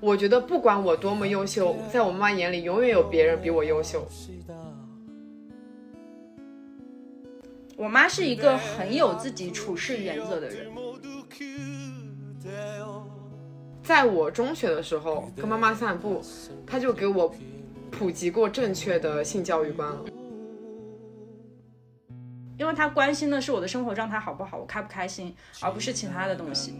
我觉得不管我多么优秀，在我妈妈眼里，永远有别人比我优秀。我妈是一个很有自己处事原则的人。在我中学的时候，跟妈妈散步，她就给我普及过正确的性教育观了。因为她关心的是我的生活状态好不好，我开不开心，而不是其他的东西。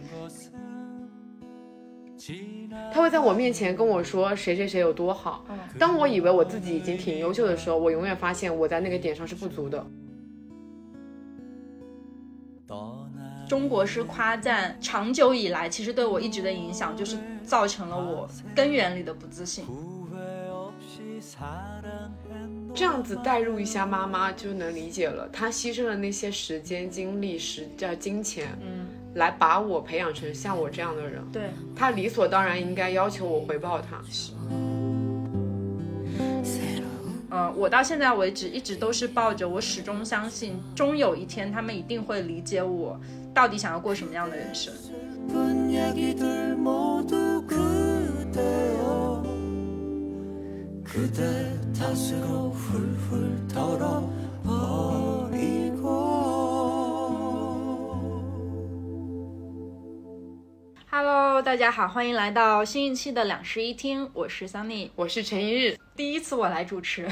他会在我面前跟我说谁谁谁有多好。当我以为我自己已经挺优秀的时候，我永远发现我在那个点上是不足的。中国式夸赞长久以来，其实对我一直的影响就是造成了我根源里的不自信。这样子代入一下妈妈就能理解了，她牺牲了那些时间、精力、时叫金钱，嗯，来把我培养成像我这样的人。对，她理所当然应该要求我回报她。呃，我到现在为止一直都是抱着我始终相信，终有一天他们一定会理解我到底想要过什么样的人生。Hello，大家好，欢迎来到新一期的两室一厅，我是 Sunny，我是陈一日，第一次我来主持。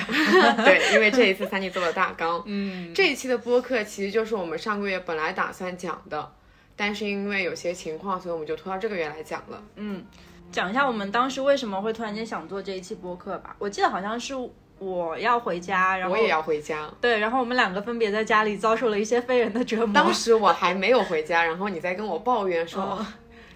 对，因为这一次 Sunny 做了大纲。嗯，这一期的播客其实就是我们上个月本来打算讲的，但是因为有些情况，所以我们就拖到这个月来讲了。嗯，讲一下我们当时为什么会突然间想做这一期播客吧。我记得好像是我要回家，然后我也要回家。对，然后我们两个分别在家里遭受了一些非人的折磨。当时我还没有回家，然后你在跟我抱怨说。哦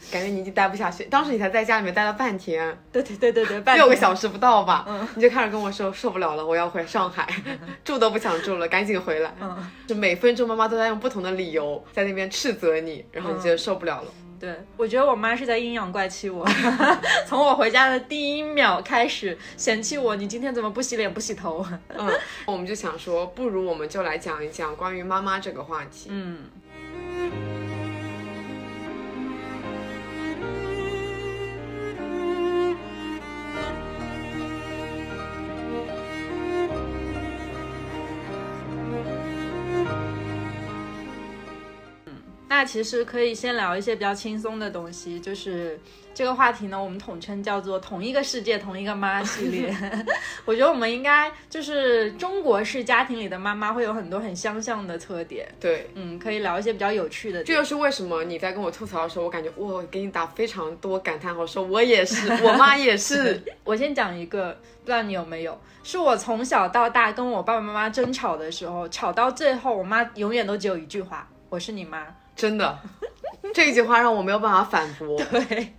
感觉你已经待不下去，当时你才在家里面待了半天，对对对对对，半天六个小时不到吧，嗯你就开始跟我说受不了了，我要回上海，住都不想住了，赶紧回来。嗯，就每分钟妈妈都在用不同的理由在那边斥责你，然后你觉得受不了了。对，我觉得我妈是在阴阳怪气我，从我回家的第一秒开始嫌弃我，你今天怎么不洗脸不洗头？嗯，我们就想说，不如我们就来讲一讲关于妈妈这个话题。嗯。那其实可以先聊一些比较轻松的东西，就是这个话题呢，我们统称叫做“同一个世界，同一个妈”系列。我觉得我们应该就是中国式家庭里的妈妈会有很多很相像的特点。对，嗯，可以聊一些比较有趣的。这就是为什么你在跟我吐槽的时候，我感觉我，给你打非常多感叹号，说我也是，我妈也是。我先讲一个，不知道你有没有，是我从小到大跟我爸爸妈妈争吵的时候，吵到最后，我妈永远都只有一句话：“我是你妈。”真的，这句话让我没有办法反驳。对，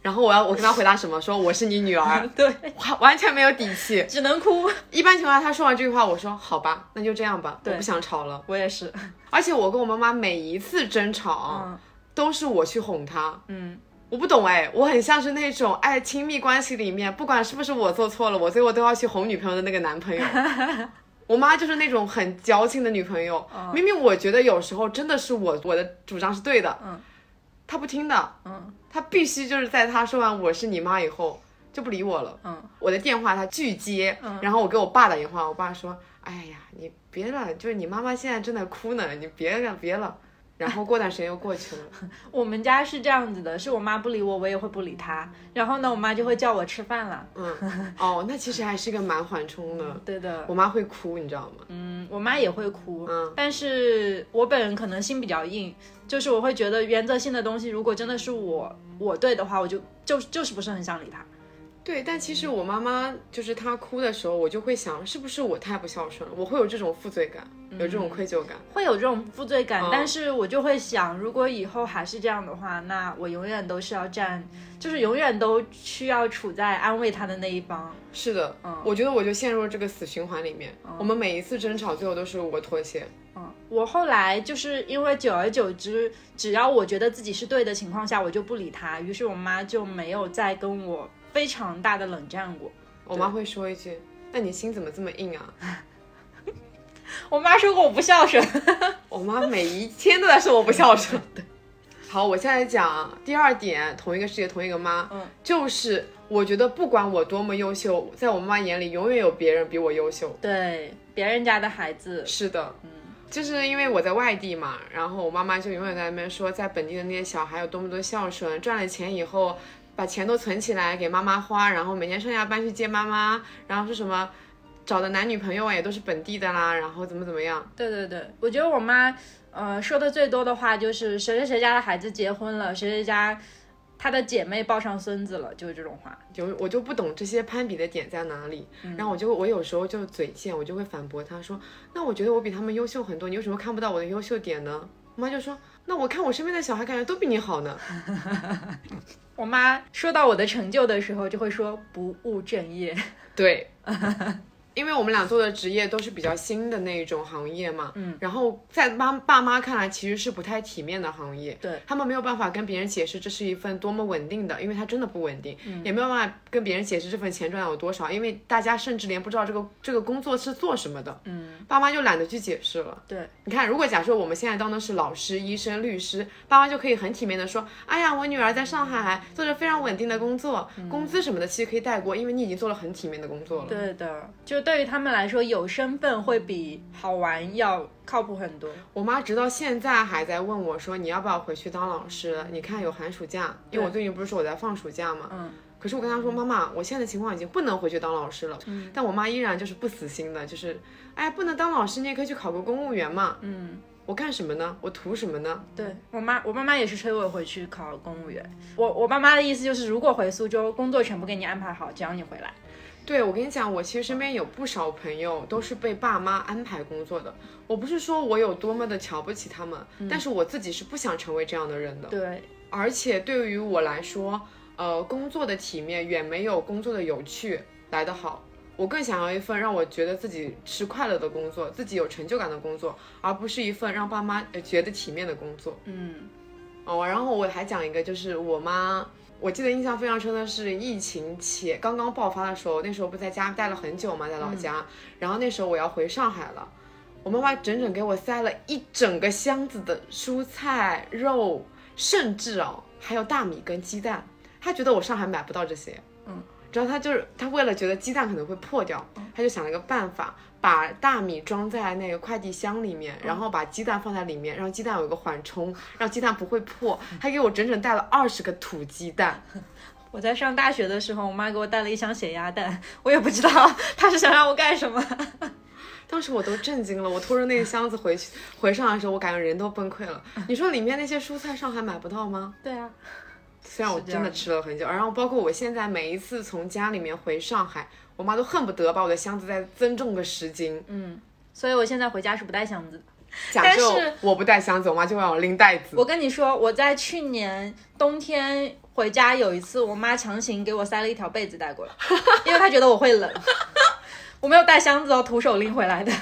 然后我要我跟他回答什么？说我是你女儿，对，完完全没有底气，只能哭。一般情况下，他说完这句话，我说好吧，那就这样吧，我不想吵了。我也是，而且我跟我妈妈每一次争吵，嗯都是我去哄她。嗯，我不懂哎，我很像是那种爱亲密关系里面，不管是不是我做错了，我最后都要去哄女朋友的那个男朋友。我妈就是那种很矫情的女朋友，明明我觉得有时候真的是我我的主张是对的，嗯，她不听的，嗯，她必须就是在她说完我是你妈以后就不理我了，嗯，我的电话她拒接，嗯。然后我给我爸打电话，我爸说，哎呀，你别了，就是你妈妈现在正在哭呢，你别了别了，然后过段时间又过去了，我们家是这样子的，是我妈不理我，我也会不理她。然后呢，我妈就会叫我吃饭了。嗯，哦，那其实还是一个蛮缓冲的，对的，我妈会哭，你知道吗？嗯，我妈也会哭，嗯但是我本人可能心比较硬，就是我会觉得原则性的东西，如果真的是我我对的话，我就就就是不是很想理她。对，但其实我妈妈就是她哭的时候，我就会想，是不是我太不孝顺了？我会有这种负罪感，有这种愧疚感。会有这种负罪感，嗯但是我就会想，如果以后还是这样的话，那我永远都是要站，就是永远都需要处在安慰她的那一方。是的，嗯我觉得我就陷入了这个死循环里面。我们每一次争吵，最后都是我妥协。嗯，我后来就是因为久而久之，只要我觉得自己是对的情况下，我就不理他，于是我妈就没有再跟我非常大的冷战过。我妈会说一句：“那你心怎么这么硬啊 我妈说过我不孝顺。我妈每一天都在说我不孝顺。对，好，我现在讲第二点，同一个世界，同一个妈，嗯，就是我觉得不管我多么优秀，在我妈眼里永远有别人比我优秀。对，别人家的孩子，是的，嗯，就是因为我在外地嘛，然后我妈妈就永远在那边说，在本地的那些小孩有多么多孝顺，赚了钱以后把钱都存起来给妈妈花，然后每天上下班去接妈妈，然后是什么找的男女朋友啊也都是本地的啦，然后怎么怎么样。对对对，我觉得我妈。呃，说的最多的话就是谁谁谁家的孩子结婚了，谁谁家他的姐妹抱上孙子了，就是这种话。就我就不懂这些攀比的点在哪里，然后我就我有时候就嘴贱，我就会反驳她说，那我觉得我比他们优秀很多，你为什么看不到我的优秀点呢？我妈就说，那我看我身边的小孩感觉都比你好呢。我妈说到我的成就的时候，就会说不务正业。对。因为我们俩做的职业都是比较新的那一种行业嘛，嗯，然后在妈爸妈看来其实是不太体面的行业，对。他们没有办法跟别人解释这是一份多么稳定的，因为它真的不稳定，也没有办法跟别人解释这份钱赚有多少，因为大家甚至连不知道这个这个工作是做什么的，嗯，爸妈就懒得去解释了。对，你看，如果假设我们现在当的是老师、医生、律师，爸妈就可以很体面的说，哎呀，我女儿在上海做着非常稳定的工作，工资什么的其实可以带过，因为你已经做了很体面的工作了。对的，就对于他们来说。有身份会比好玩要靠谱很多。我妈直到现在还在问我，说你要不要回去当老师？你看有寒暑假，因为我最近不是说我在放暑假嘛。嗯。可是我跟她说，妈妈，我现在的情况已经不能回去当老师了。嗯。但我妈依然就是不死心的，就是，哎，不能当老师，你也可以去考个公务员嘛。嗯。我干什么呢？我图什么呢？对我妈，我妈妈也是催我回去考公务员。我我爸妈的意思就是，如果回苏州，工作全部给你安排好，只要你回来。对，我跟你讲，我其实身边有不少朋友都是被爸妈安排工作的。我不是说我有多么的瞧不起他们，但是我自己是不想成为这样的人的。对，而且对于我来说，呃，工作的体面远没有工作的有趣来得好。我更想要一份让我觉得自己是快乐的工作，自己有成就感的工作，而不是一份让爸妈觉得体面的工作。嗯，哦，然后我还讲一个，就是我妈。我记得印象非常深的是疫情前刚刚爆发的时候，那时候不在家待了很久嘛，在老家。然后那时候我要回上海了，我妈妈整整给我塞了一整个箱子的蔬菜、肉，甚至哦还有大米跟鸡蛋。她觉得我上海买不到这些，嗯，然后她就是她为了觉得鸡蛋可能会破掉，她就想了一个办法。把大米装在那个快递箱里面，然后把鸡蛋放在里面，让鸡蛋有个缓冲，让鸡蛋不会破。还给我整整带了二十个土鸡蛋。我在上大学的时候，我妈给我带了一箱咸鸭蛋，我也不知道她是想让我干什么。当时我都震惊了，我拖着那个箱子回去回上海的时候，我感觉人都崩溃了。你说里面那些蔬菜上海买不到吗？对啊，虽然我真的吃了很久，然后包括我现在每一次从家里面回上海。我妈都恨不得把我的箱子再增重个十斤。嗯，所以我现在回家是不带箱子的。假设我不带箱子，我妈就让我拎袋子。我跟你说，我在去年冬天回家有一次，我妈强行给我塞了一条被子带过来，因为她觉得我会冷。我没有带箱子哦，徒手拎回来的。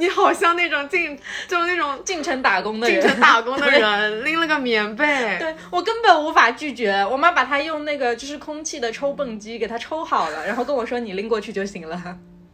你好像那种进，就那种进城打工的人，进城打工的人拎了个棉被，对我根本无法拒绝。我妈把它用那个就是空气的抽泵机给它抽好了，然后跟我说你拎过去就行了。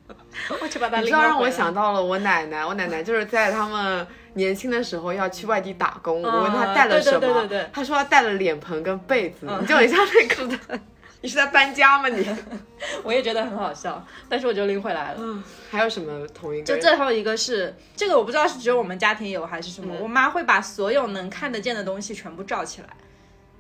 我去把它拎。你知道让我想到了我奶奶，我奶奶就是在他们年轻的时候要去外地打工，我问她带了什么，她说她带了脸盆跟被子，你就很像那个。你是在搬家吗？你，我也觉得很好笑，但是我就拎回来了。嗯，还有什么同一个？就最后一个是这个，我不知道是只有我们家庭有还是什么。我妈会把所有能看得见的东西全部罩起来，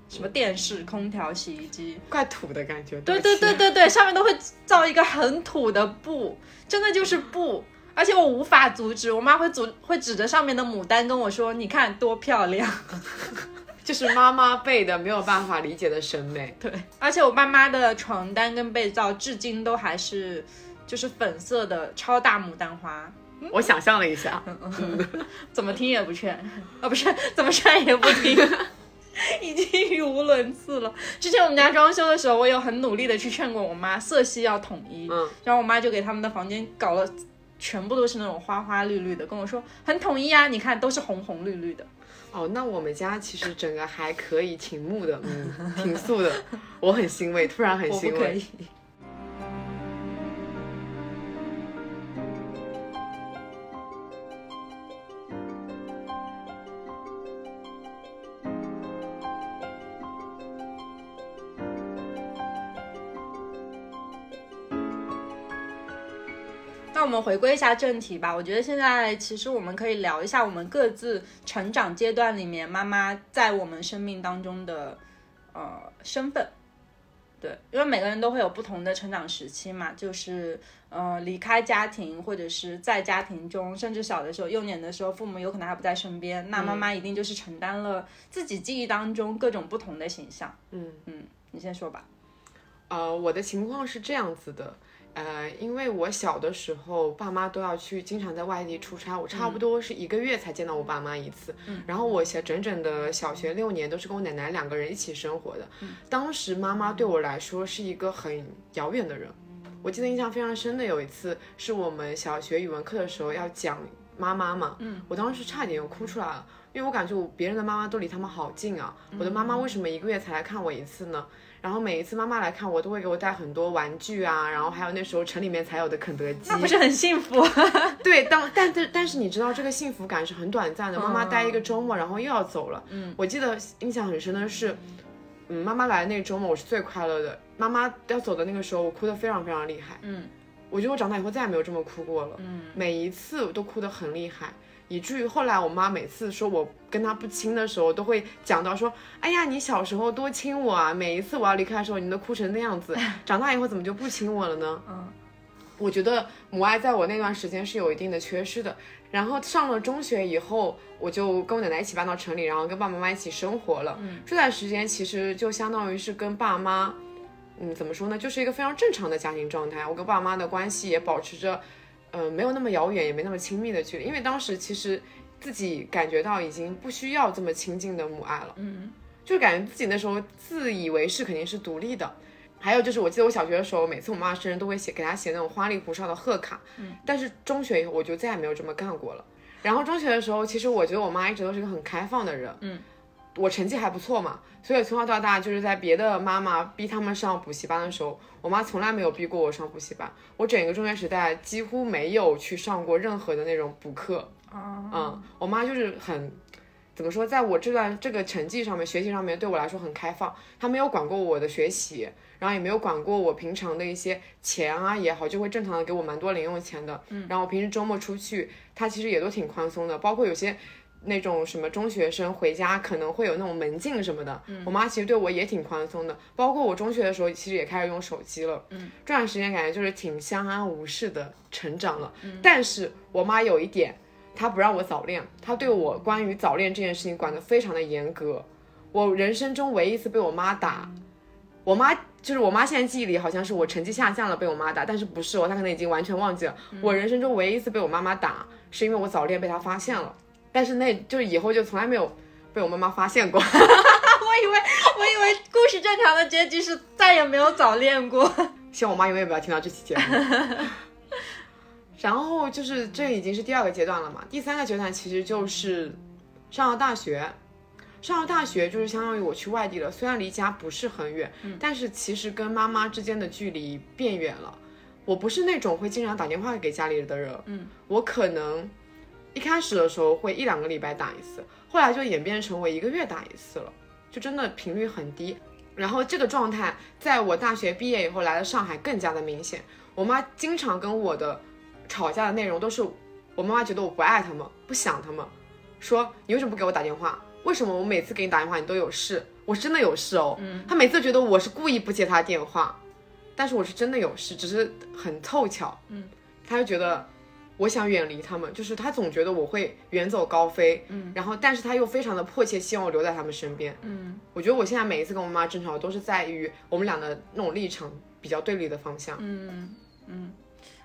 什么电视、空调、洗衣机，怪土的感觉。对对对对对，上面都会罩一个很土的布，真的就是布，而且我无法阻止。我妈会阻会指着上面的牡丹跟我说：“你看多漂亮。” 就是妈妈辈的没有办法理解的审美，对，而且我爸妈的床单跟被罩至今都还是就是粉色的超大牡丹花。我想象了一下，怎么听也不劝，啊 不是怎么劝也不听，已经语无伦次了。之前我们家装修的时候，我有很努力的去劝过我妈，色系要统一，嗯，然后我妈就给他们的房间搞了，全部都是那种花花绿绿的，跟我说很统一啊，你看都是红红绿绿的。哦，那我们家其实整个还可以，挺木的，嗯，挺素的，我很欣慰，突然很欣慰。那我们回归一下正题吧。我觉得现在其实我们可以聊一下我们各自成长阶段里面妈妈在我们生命当中的呃身份。对，因为每个人都会有不同的成长时期嘛，就是呃离开家庭，或者是在家庭中，甚至小的时候、幼年的时候，父母有可能还不在身边，那妈妈一定就是承担了自己记忆当中各种不同的形象。嗯嗯，你先说吧。呃，我的情况是这样子的。呃，因为我小的时候，爸妈都要去，经常在外地出差，我差不多是一个月才见到我爸妈一次。嗯，然后我小整整的小学六年都是跟我奶奶两个人一起生活的。嗯，当时妈妈对我来说是一个很遥远的人。我记得印象非常深的有一次，是我们小学语文课的时候要讲妈妈嘛。嗯，我当时差点又哭出来了，因为我感觉我别人的妈妈都离他们好近啊，我的妈妈为什么一个月才来看我一次呢？然后每一次妈妈来看我，都会给我带很多玩具啊，然后还有那时候城里面才有的肯德基，那不是很幸福？对，当但但但是你知道这个幸福感是很短暂的。妈妈待一个周末，然后又要走了。嗯，我记得印象很深的是，嗯，妈妈来的那个周末我是最快乐的。妈妈要走的那个时候，我哭得非常非常厉害。嗯，我觉得我长大以后再也没有这么哭过了。嗯，每一次都哭得很厉害。以至于后来我妈每次说我跟她不亲的时候，都会讲到说：“哎呀，你小时候多亲我啊！每一次我要离开的时候，你都哭成那样子，长大以后怎么就不亲我了呢？”嗯，我觉得母爱在我那段时间是有一定的缺失的。然后上了中学以后，我就跟我奶奶一起搬到城里，然后跟爸爸妈妈一起生活了。嗯，这段时间其实就相当于是跟爸妈，嗯，怎么说呢，就是一个非常正常的家庭状态。我跟爸妈的关系也保持着。嗯，没有那么遥远，也没那么亲密的距离，因为当时其实自己感觉到已经不需要这么亲近的母爱了，嗯，就感觉自己那时候自以为是肯定是独立的。还有就是，我记得我小学的时候，每次我妈生日都会写给她写那种花里胡哨的贺卡，嗯，但是中学以后我就再也没有这么干过了。然后中学的时候，其实我觉得我妈一直都是一个很开放的人，嗯。我成绩还不错嘛，所以从小到大就是在别的妈妈逼他们上补习班的时候，我妈从来没有逼过我上补习班。我整个中学时代几乎没有去上过任何的那种补课。嗯，我妈就是很，怎么说，在我这段这个成绩上面、学习上面对我来说很开放，她没有管过我的学习，然后也没有管过我平常的一些钱啊也好，就会正常的给我蛮多零用钱的。嗯，然后我平时周末出去，她其实也都挺宽松的，包括有些。那种什么中学生回家可能会有那种门禁什么的，我妈其实对我也挺宽松的。包括我中学的时候，其实也开始用手机了。嗯，这段时间感觉就是挺相安无事的成长了。嗯，但是我妈有一点，她不让我早恋，她对我关于早恋这件事情管得非常的严格。我人生中唯一一次被我妈打，我妈就是我妈现在记忆里好像是我成绩下降了被我妈打，但是不是哦，她可能已经完全忘记了。我人生中唯一一次被我妈妈打，是因为我早恋被她发现了。但是那就是以后就从来没有被我妈妈发现过。我以为我以为故事正常的结局是再也没有早恋过。希望我妈永远不要听到这期节目。然后就是这已经是第二个阶段了嘛，第三个阶段其实就是上了大学。上了大学就是相当于我去外地了，虽然离家不是很远，但是其实跟妈妈之间的距离变远了。我不是那种会经常打电话给家里的人，嗯，我可能。一开始的时候会一两个礼拜打一次，后来就演变成为一个月打一次了，就真的频率很低。然后这个状态在我大学毕业以后来了上海更加的明显。我妈经常跟我的吵架的内容都是，我妈妈觉得我不爱他们，不想他们，说你为什么不给我打电话？为什么我每次给你打电话你都有事？我真的有事哦。嗯，她每次觉得我是故意不接她电话，但是我是真的有事，只是很凑巧。嗯，她就觉得。我想远离他们，就是他总觉得我会远走高飞，嗯，然后但是他又非常的迫切希望我留在他们身边，嗯，我觉得我现在每一次跟我妈争吵，都是在于我们俩的那种立场比较对立的方向，嗯嗯，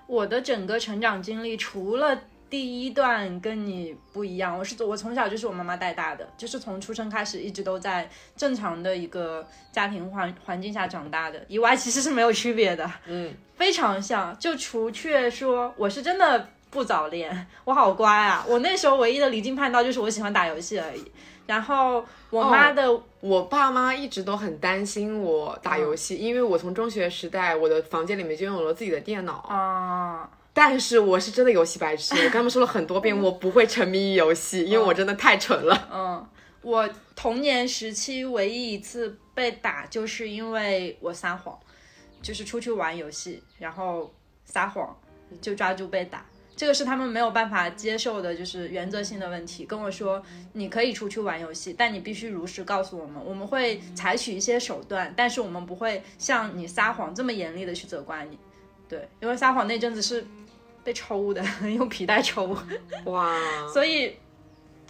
我的整个成长经历除了。第一段跟你不一样，我是我从小就是我妈妈带大的，就是从出生开始一直都在正常的一个家庭环环境下长大的，以外其实是没有区别的，嗯，非常像，就除却说我是真的不早恋，我好乖啊，我那时候唯一的离经叛道就是我喜欢打游戏而已，然后我妈的，我爸妈一直都很担心我打游戏，因为我从中学时代我的房间里面就拥有了自己的电脑。啊。但是我是真的游戏白痴，我跟他们说了很多遍，我不会沉迷于游戏，因为我真的太蠢了。嗯，我童年时期唯一一次被打，就是因为我撒谎，就是出去玩游戏，然后撒谎，就抓住被打。这个是他们没有办法接受的，就是原则性的问题。跟我说，你可以出去玩游戏，但你必须如实告诉我们，我们会采取一些手段，但是我们不会像你撒谎这么严厉的去责怪你。对，因为撒谎那阵子是被抽的，用皮带抽，哇，所以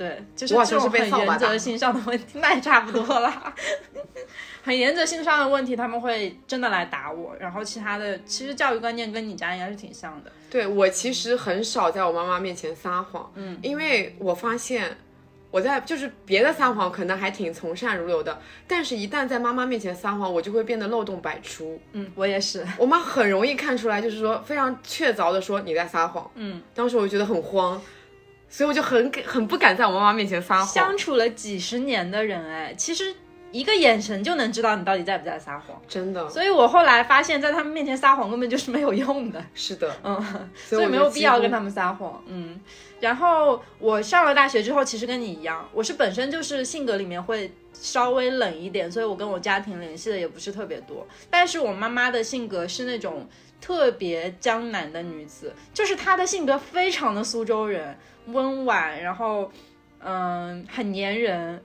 对，就是这种很原则性上的问题，那也差不多了。很原则性上的问题，他们会真的来打我，然后其他的其实教育观念跟你家应该是挺像的。对我其实很少在我妈妈面前撒谎，嗯，因为我发现我在就是别的撒谎可能还挺从善如流的，但是一旦在妈妈面前撒谎，我就会变得漏洞百出。嗯，我也是。我妈很容易看出来，就是说非常确凿的说你在撒谎。嗯，当时我就觉得很慌，所以我就很很不敢在我妈妈面前撒谎。相处了几十年的人，哎，其实一个眼神就能知道你到底在不在撒谎。真的所以我后来发现，在他们面前撒谎根本就是没有用的。是的，嗯，所以没有必要跟。他们撒谎。嗯，然后我上了大学之后，其实跟你一样，我是本身就是性格里面会稍微冷一点，所以我跟我家庭联系的也不是特别多。但是我妈妈的性格是那种特别江南的女子，就是她的性格非常的苏州人，温婉，然后嗯很粘人。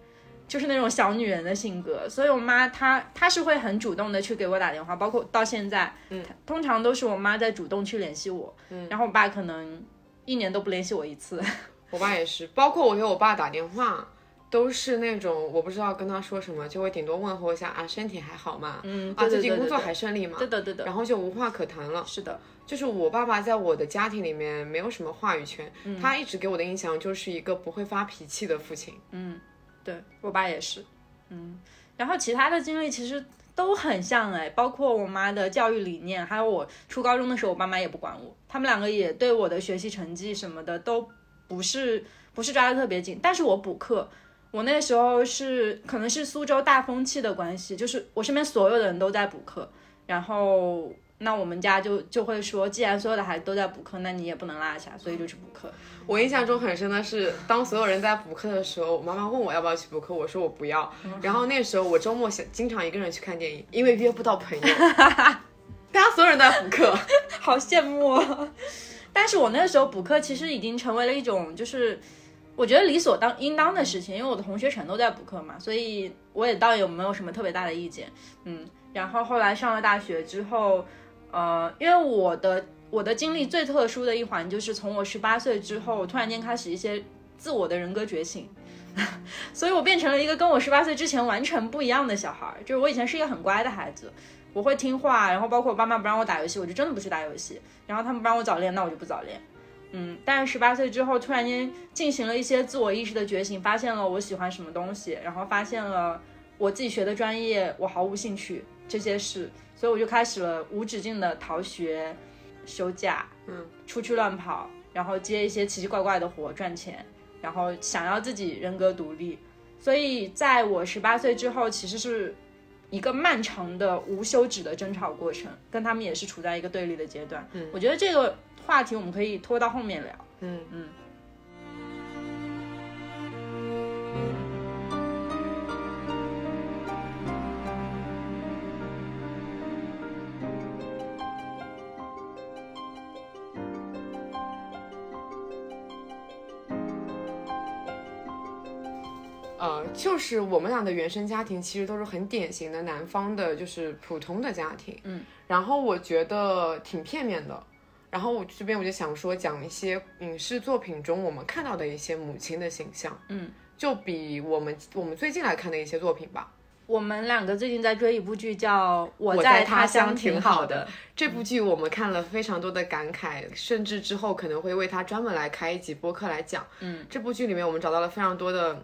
就是那种小女人的性格，所以我妈她她是会很主动的去给我打电话，包括到现在，嗯，通常都是我妈在主动去联系我，嗯，然后我爸可能一年都不联系我一次，我爸也是，包括我给我爸打电话，都是那种我不知道跟他说什么，就会顶多问候一下啊，身体还好吗？嗯，啊，对最近工作还顺利吗？对的对的，然后就无话可谈了。是的，就是我爸爸在我的家庭里面没有什么话语权，嗯他一直给我的印象就是一个不会发脾气的父亲。嗯对我爸也是，嗯，然后其他的经历其实都很像哎，包括我妈的教育理念，还有我初高中的时候，我爸妈也不管我，他们两个也对我的学习成绩什么的都不是不是抓得特别紧，但是我补课。我那时候是可能是苏州大风气的关系，就是我身边所有的人都在补课，然后那我们家就就会说，既然所有的孩子都在补课，那你也不能落下，所以就去补课。我印象中很深的是，当所有人在补课的时候，我妈妈问我要不要去补课，我说我不要。然后那时候我周末想经常一个人去看电影，因为约不到朋友。大家所有人都在补课，好羡慕啊！但是我那个时候补课其实已经成为了一种，就是我觉得理所当应当的事情，因为我的同学全都在补课嘛，所以我也倒也没有什么特别大的意见。嗯，然后后来上了大学之后，呃，因为我的我的经历最特殊的一环就是从我十八岁之后，突然间开始一些自我的人格觉醒。所以我变成了一个跟我十八岁之前完全不一样的小孩，就是我以前是一个很乖的孩子，我会听话，然后包括我爸妈不让我打游戏，我就真的不去打游戏，然后他们不让我早恋，那我就不早恋。嗯，但是十八岁之后，突然间进行了一些自我意识的觉醒，发现了我喜欢什么东西，然后发现了我自己学的专业我毫无兴趣这些事，所以我就开始了无止境的逃学、休假，嗯，出去乱跑，然后接一些奇奇怪怪的活赚钱，然后想要自己人格独立。所以在我十八岁之后，其实是一个漫长的无休止的争吵过程，跟他们也是处在一个对立的阶段。嗯，我觉得这个话题我们可以拖到后面聊。嗯嗯。呃，就是我们俩的原生家庭其实都是很典型的南方的，就是普通的家庭。嗯，然后我觉得挺片面的。然后我这边我就想说，讲一些影视作品中我们看到的一些母亲的形象。嗯，就比我们我们最近来看的一些作品吧。我们两个最近在追一部剧，叫《我我在他乡挺好的》。这部剧我们看了非常多的感慨，甚至之后可能会为它专门来开一集播客来讲。嗯，这部剧里面我们找到了非常多的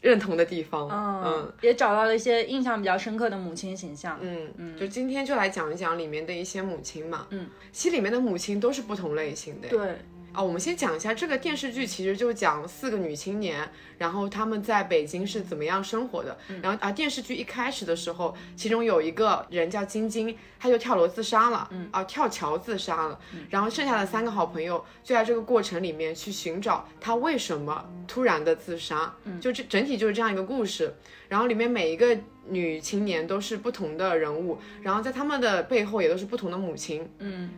认同的地方。嗯也找到了一些印象比较深刻的母亲形象。嗯嗯，就今天就来讲一讲里面的一些母亲嘛。嗯，其实里面的母亲都是不同类型的。对，啊，我们先讲一下这个电视剧，其实就讲四个女青年，然后她们在北京是怎么样生活的。然后啊，电视剧一开始的时候，其中有一个人叫晶晶，她就跳楼自杀了，嗯啊，跳桥自杀了。然后剩下的三个好朋友就在这个过程里面去寻找她为什么突然的自杀。就这整体就是这样一个故事。然后里面每一个女青年都是不同的人物，然后在她们的背后也都是不同的母亲。嗯，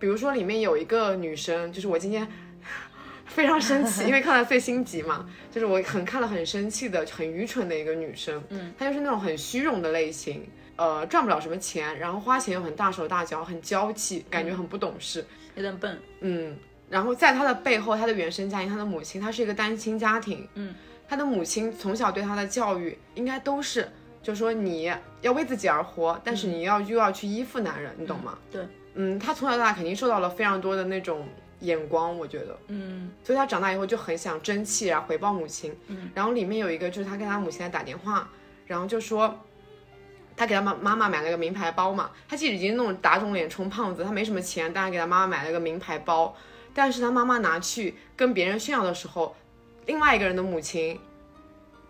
比如说里面有一个女生，就是我今天 非常生气，因为看了最新集嘛，就是我很看了很生气的、很愚蠢的一个女生，嗯，她就是那种很虚荣的类型，呃，赚不了什么钱，然后花钱又很大手大脚，很娇气，感觉很不懂事，有点笨，嗯，然后在她的背后，她的原生家庭，她的母亲，她是一个单亲家庭，嗯，她的母亲从小对她的教育应该都是，就说你要为自己而活，但是你要又要去依附男人，你懂吗？对，嗯，他从小到大肯定受到了非常多的那种眼光，我觉得，嗯。所以他长大以后就很想争气，然后回报母亲。嗯，然后里面有一个就是他跟他母亲在打电话，然后就说。他给他妈妈妈买了个名牌包嘛，他其实已经那种打肿脸充胖子，他没什么钱，但是给他妈妈买了个名牌包，但是他妈妈拿去跟别人炫耀的时候，另外一个人的母亲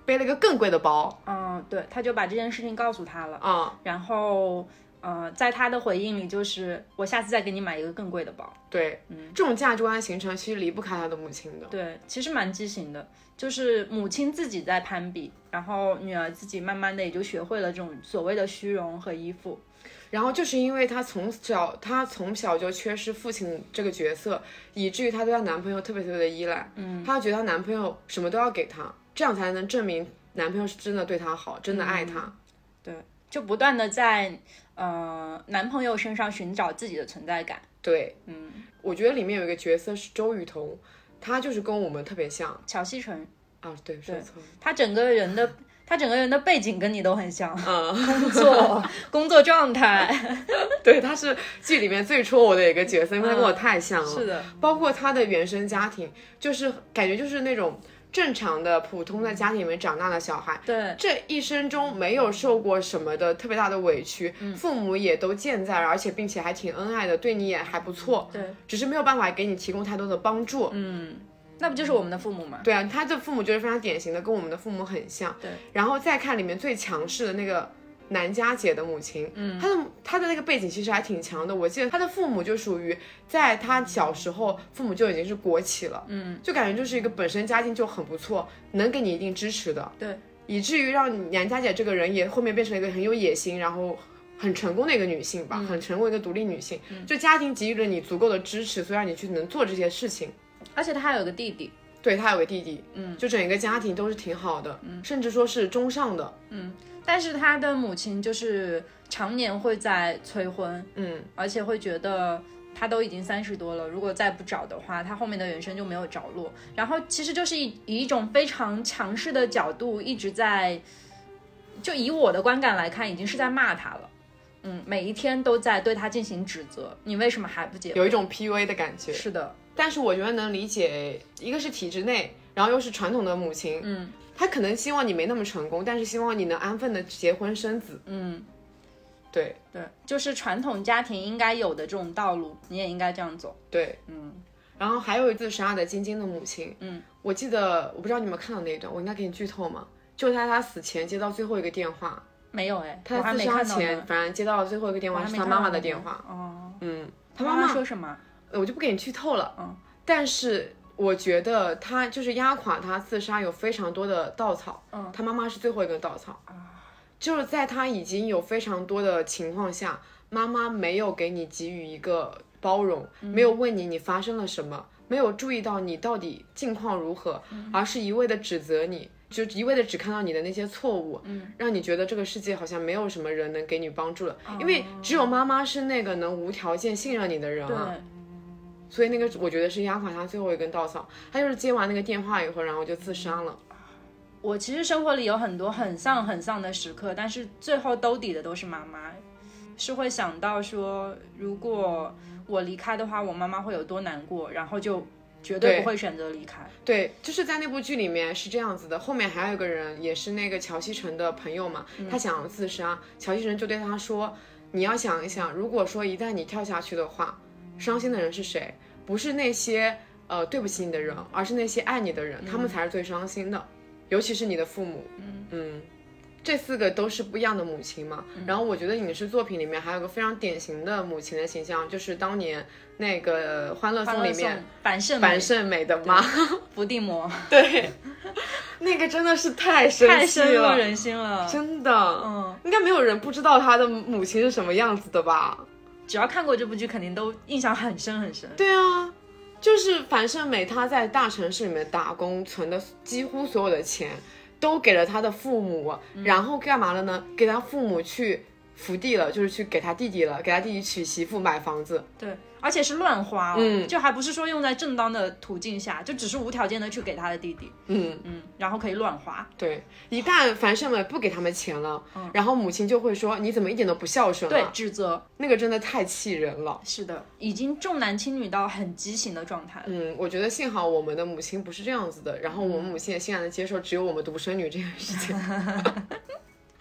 背了一个更贵的包。嗯，对，他就把这件事情告诉他了，嗯、然后呃，在他的回应里就是我下次再给你买一个更贵的包。对，嗯这种价值观形成其实离不开他的母亲的。对，其实蛮畸形的，就是母亲自己在攀比，然后女儿自己慢慢的也就学会了这种所谓的虚荣和依附。然后就是因为她从小，她从小就缺失父亲这个角色，以至于她对她男朋友特别特别的依赖。嗯，她觉得她男朋友什么都要给她，这样才能证明男朋友是真的对她好，真的爱她。对，就不断的在呃男朋友身上寻找自己的存在感。对，嗯，我觉得里面有一个角色是周雨彤，她就是跟我们特别像乔西成，啊。对，说错了。她整个人的他整个人的背景跟你都很像，嗯，工作工作状态。对，他是剧里面最戳我的一个角色，因为她跟我太像了。是的，包括他的原生家庭，就是感觉就是那种正常的普通的家庭里面长大的小孩，对，这一生中没有受过什么的特别大的委屈，父母也都健在，而且并且还挺恩爱的，对你也还不错，对，只是没有办法给你提供太多的帮助。嗯，那不就是我们的父母吗？对啊，他的父母就是非常典型的，跟我们的父母很像。对，然后再看里面最强势的那个南家姐的母亲，嗯，她的她的那个背景其实还挺强的。我记得她的父母就属于在她小时候，父母就已经是国企了，嗯，就感觉就是一个本身家境就很不错，能给你一定支持的，对，以至于让南家姐这个人也后面变成了一个很有野心，然后。很成功的一个女性吧，很成功一个独立女性，就家庭给予了你足够的支持，所以让你去能做这些事情。而且她还有个弟弟，对她有个弟弟，嗯，就整个家庭都是挺好的，嗯，甚至说是中上的，但是他的母亲就是常年会在催婚，嗯，而且会觉得他都已经三十多了，如果再不找的话，他后面的人生就没有着落。然后其实就是以以一种非常强势的角度一直在，就以我的观感来看，已经是在骂他了。嗯，每一天都在对他进行指责，你为什么还不结婚？有一种 PUA 的感觉。是的，但是我觉得能理解，一个是体制内，然后又是传统的母亲，嗯，她可能希望你没那么成功，但是希望你能安分的结婚生子。嗯，对对，就是传统家庭应该有的这种道路，你也应该这样走。对，嗯，然后还有自杀的晶晶的母亲，嗯，我记得我不知道你有没有看到那一段，我应该给你剧透吗？就在他死前接到最后一个电话，没有哎，他在自杀。前反正接到了最后一个电话是他妈妈的电话，哦，嗯，他妈她妈妈说什么？呃我就不给你剧透了，嗯，但是我觉得他就是压垮他自杀有非常多的稻草，嗯，他妈妈是最后一根稻草，就是在他已经有非常多的情况下，妈妈没有给你给予一个包容，没有问你你发生了什么，没有注意到你到底境况如何，而是一味的指责你。就一味的只看到你的那些错误，嗯，让你觉得这个世界好像没有什么人能给你帮助了，因为只有妈妈是那个能无条件信任你的人啊。对，所以那个我觉得是压垮他最后一根稻草。他就是接完那个电话以后，然后就自杀了。我其实生活里有很多很丧很丧的时刻，但是最后兜底的都是妈妈，是会想到说，如果我离开的话，我妈妈会有多难过，然后就绝对对不会选择离开。对，就是在那部剧里面是这样子的。后面还有一个人，也是那个乔西成的朋友嘛，他想要自杀，乔西成就对他说：“你要想一想，如果说一旦你跳下去的话，伤心的人是谁？不是那些呃对不起你的人，而是那些爱你的人，他们才是最伤心的，尤其是你的父母。”嗯这四个都是不一样的母亲嘛。然后我觉得影视作品里面还有个非常典型的母亲的形象，就是当年那个《欢乐颂》里面反胜樊胜美的妈。伏地魔，对，那个真的是太深太，深入人心了。真的，嗯，应该没有人不知道他的母亲是什么样子的吧？只要看过这部剧，肯定都印象很深很深。对啊，就是樊胜美她在大城市里面打工存的几乎所有的钱，都给了她的父母，然后干嘛了呢？给她父母去福地了，就是去给他弟弟了，给他弟弟娶媳妇、买房子。对，而且是乱花、哦，嗯就还不是说用在正当的途径下，就只是无条件的去给他的弟弟，嗯，嗯，然后可以乱花。对，一旦樊胜美不给他们钱了，然后母亲就会说你怎么一点都不孝顺对？，指责那个真的太气人了。是的，已经重男轻女到很畸形的状态了。嗯，我觉得幸好我们的母亲不是这样子的，然后我们母亲也欣然的接受只有我们独生女这件事情。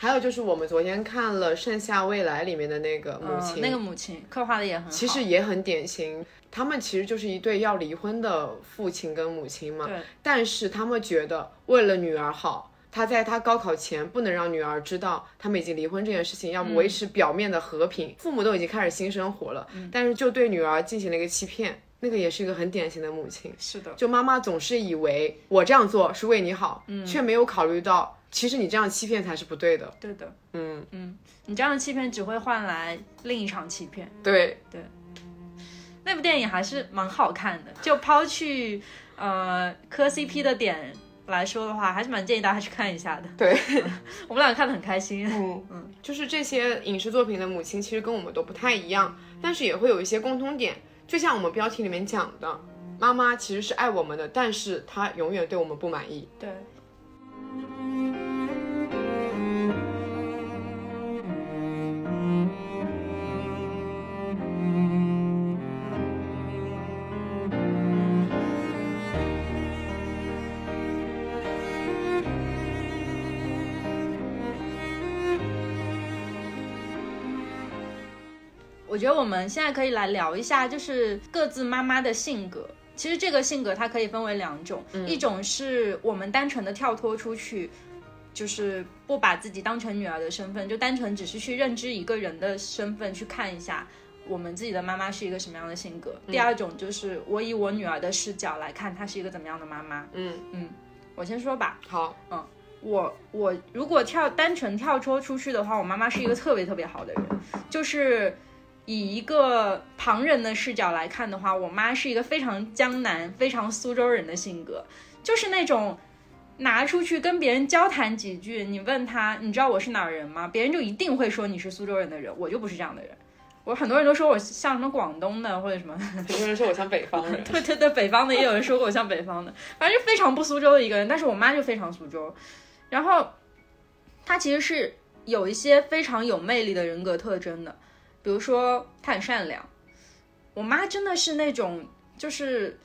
还有就是我们昨天看了《盛夏未来》里面的那个母亲，嗯，那个母亲刻画的也很好。其实也很典型，他们其实就是一对要离婚的父亲跟母亲嘛。但是他们觉得为了女儿好，他在他高考前不能让女儿知道他们已经离婚这件事情，要维持表面的和平。父母都已经开始新生活了，但是就对女儿进行了一个欺骗。那个也是一个很典型的母亲，是的，就妈妈总是以为我这样做是为你好，却没有考虑到其实你这样欺骗才是不对的。对的，嗯嗯，你这样的欺骗只会换来另一场欺骗。对对，那部电影还是蛮好看的，就抛去呃磕 CP 的点来说的话，还是蛮建议大家去看一下的。对，我们俩看的很开心。嗯嗯，就是这些影视作品的母亲其实跟我们都不太一样，但是也会有一些共通点，就像我们标题里面讲的，妈妈其实是爱我们的，但是她永远对我们不满意。对，我觉得我们现在可以来聊一下，就是各自妈妈的性格。其实这个性格它可以分为两种，一种是我们单纯的跳脱出去，就是不把自己当成女儿的身份，就单纯只是去认知一个人的身份，去看一下我们自己的妈妈是一个什么样的性格。第二种就是我以我女儿的视角来看她是一个怎么样的妈妈。嗯嗯，我先说吧，好，嗯我我如果跳单纯跳脱出去的话，我妈妈是一个特别特别好的人，就是以一个旁人的视角来看的话，我妈是一个非常江南、非常苏州人的性格，就是那种拿出去跟别人交谈几句，你问他你知道我是哪儿人吗？别人就一定会说你是苏州人的人，我就不是这样的人。我很多人都说我像什么广东的或者什么，很多人说我像北方人。对对对，北方的也有人说过我像北方的，反正就非常不苏州的一个人。但是我妈就非常苏州，然后她其实是有一些非常有魅力的人格特征的，比如说他很善良。我妈真的是那种就是。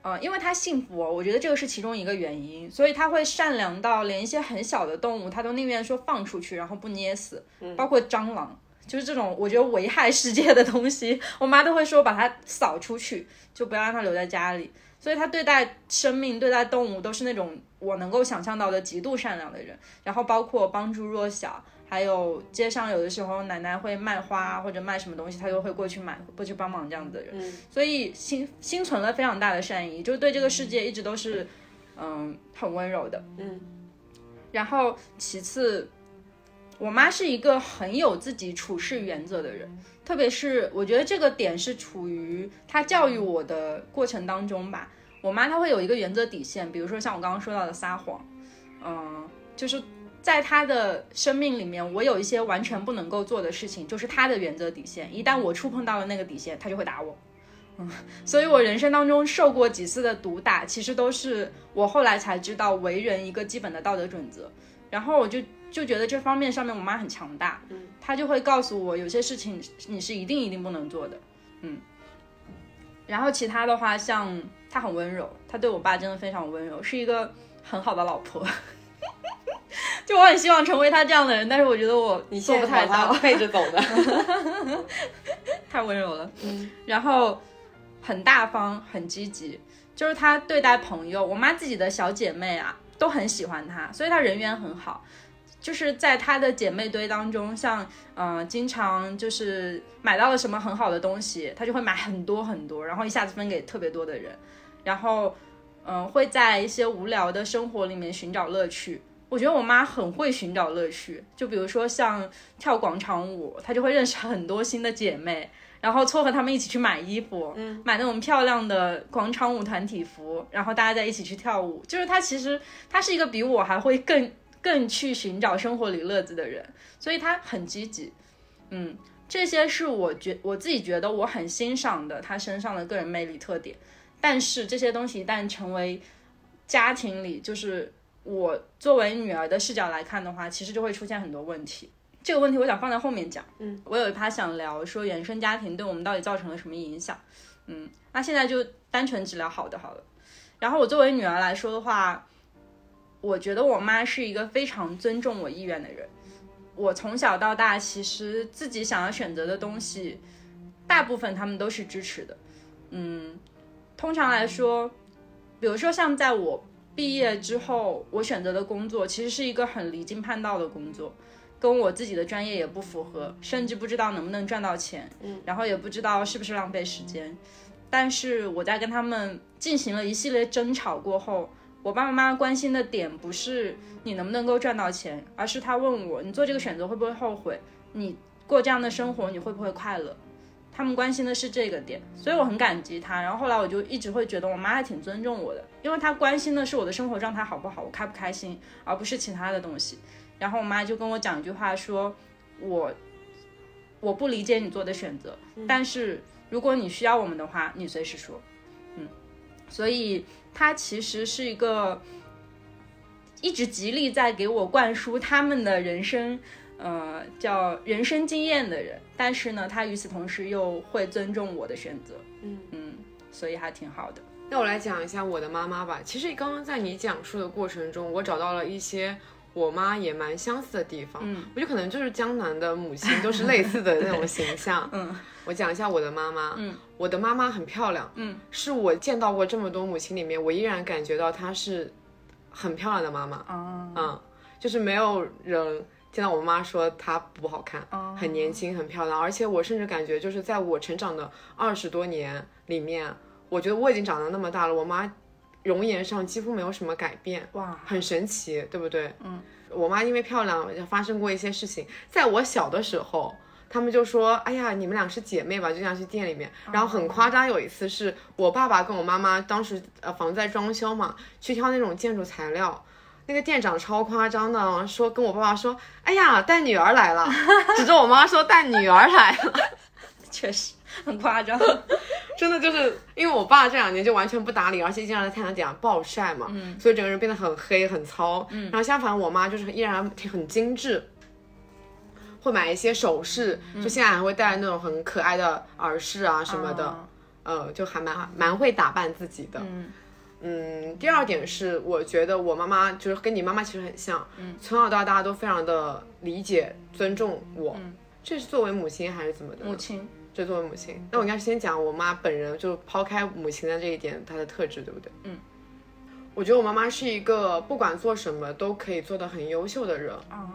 呃，因为她幸福、哦，我觉得这个是其中一个原因，所以她会善良到连一些很小的动物，她都宁愿说放出去，然后不捏死，包括蟑螂，就是这种我觉得危害世界的东西，我妈都会说把它扫出去，就不要让它留在家里。所以她对待生命、对待动物都是那种我能够想象到的极度善良的人。然后包括帮助弱小，还有街上有的时候奶奶会卖花或者卖什么东西，她就会过去买，过去帮忙这样子的人。嗯所以心心存了非常大的善意，就是对这个世界一直都是嗯很温柔的。嗯然后其次，我妈是一个很有自己处事原则的人，特别是我觉得这个点是处于她教育我的过程当中吧。我妈她会有一个原则底线，比如说像我刚刚说到的撒谎，嗯，就是在他的生命里面，我有一些完全不能够做的事情，就是他的原则底线。一旦我触碰到了那个底线，他就会打我。嗯，所以我人生当中受过几次的毒打，其实都是我后来才知道为人一个基本的道德准则。然后我就就觉得这方面上面我妈很强大，嗯，她就会告诉我有些事情你是一定一定不能做的，嗯。然后其他的话，像她很温柔，她对我爸真的非常温柔，是一个很好的老婆。就我很希望成为他这样的人，但是我觉得我你做不太到，背着走的。太温柔了。嗯，然后很大方，很积极，就是他对待朋友，我妈自己的小姐妹啊，都很喜欢他，所以他人缘很好。就是在她的姐妹堆当中，像嗯、呃经常就是买到了什么很好的东西，她就会买很多很多，然后一下子分给特别多的人，然后嗯、呃会在一些无聊的生活里面寻找乐趣。我觉得我妈很会寻找乐趣，就比如说像跳广场舞，她就会认识很多新的姐妹，然后撮合她们一起去买衣服，嗯，买那种漂亮的广场舞团体服，然后大家在一起去跳舞。就是她其实她是一个比我还会更更去寻找生活里乐子的人，所以她很积极。嗯，这些是我觉我自己觉得我很欣赏的她身上的个人魅力特点。但是这些东西一旦成为家庭里，就是我作为女儿的视角来看的话，其实就会出现很多问题。这个问题我想放在后面讲。嗯，我有一趴想聊说原生家庭对我们到底造成了什么影响。嗯，那现在就单纯只聊好的好了。然后我作为女儿来说的话，我觉得我妈是一个非常尊重我意愿的人。我从小到大，其实自己想要选择的东西，大部分他们都是支持的。嗯，通常来说，比如说像在我毕业之后，我选择的工作其实是一个很离经叛道的工作，跟我自己的专业也不符合，甚至不知道能不能赚到钱，嗯，然后也不知道是不是浪费时间。但是我在跟他们进行了一系列争吵过后，我爸爸妈妈关心的点不是你能不能够赚到钱，而是他问我你做这个选择会不会后悔，你过这样的生活你会不会快乐？他们关心的是这个点，所以我很感激他。然后后来我就一直会觉得我妈还挺尊重我的，因为他关心的是我的生活状态好不好，我开不开心，而不是其他的东西。然后我妈就跟我讲一句话，说我我不理解你做的选择，但是如果你需要我们的话，你随时说，嗯。所以他其实是一个一直极力在给我灌输他们的人生。呃，叫人生经验的人，但是呢，他与此同时又会尊重我的选择，嗯嗯，所以还挺好的。那我来讲一下我的妈妈吧。其实刚刚在你讲述的过程中，我找到了一些我妈也蛮相似的地方。嗯，我觉得可能就是江南的母亲都是类似的 那种形象。嗯，我讲一下我的妈妈。嗯，我的妈妈很漂亮。嗯，是我见到过这么多母亲里面，我依然感觉到她是很漂亮的妈妈。哦，嗯，就是没有人。见到我妈说她不好看，很年轻，很漂亮，而且我甚至感觉就是在我成长的二十多年里面，我觉得我已经长到那么大了，我妈容颜上几乎没有什么改变，哇，很神奇，对不对？嗯，我妈因为漂亮发生过一些事情，在我小的时候，他们就说，哎呀，你们俩是姐妹吧？就想去店里面，然后很夸张，有一次是我爸爸跟我妈妈当时呃房子在装修嘛，去挑那种建筑材料。那个店长超夸张的，说跟我爸爸说：“哎呀，带女儿来了。”指着我妈说：“带女儿来了。” 确实很夸张，真的就是因为我爸这两年就完全不打理，而且经常在太阳底下暴晒嘛，嗯，所以整个人变得很黑很糙。嗯，然后相反，我妈就是依然挺很精致，会买一些首饰，就现在还会戴那种很可爱的耳饰啊什么的，呃，就还蛮蛮会打扮自己的。嗯。嗯，第二点是，我觉得我妈妈就是跟你妈妈其实很像，嗯，从小到大都非常的理解、尊重我。嗯，这是作为母亲还是怎么的？母亲，这作为母亲，那我应该先讲我妈本人，就抛开母亲的这一点，她的特质，对不对？嗯，我觉得我妈妈是一个不管做什么都可以做得很优秀的人。哦。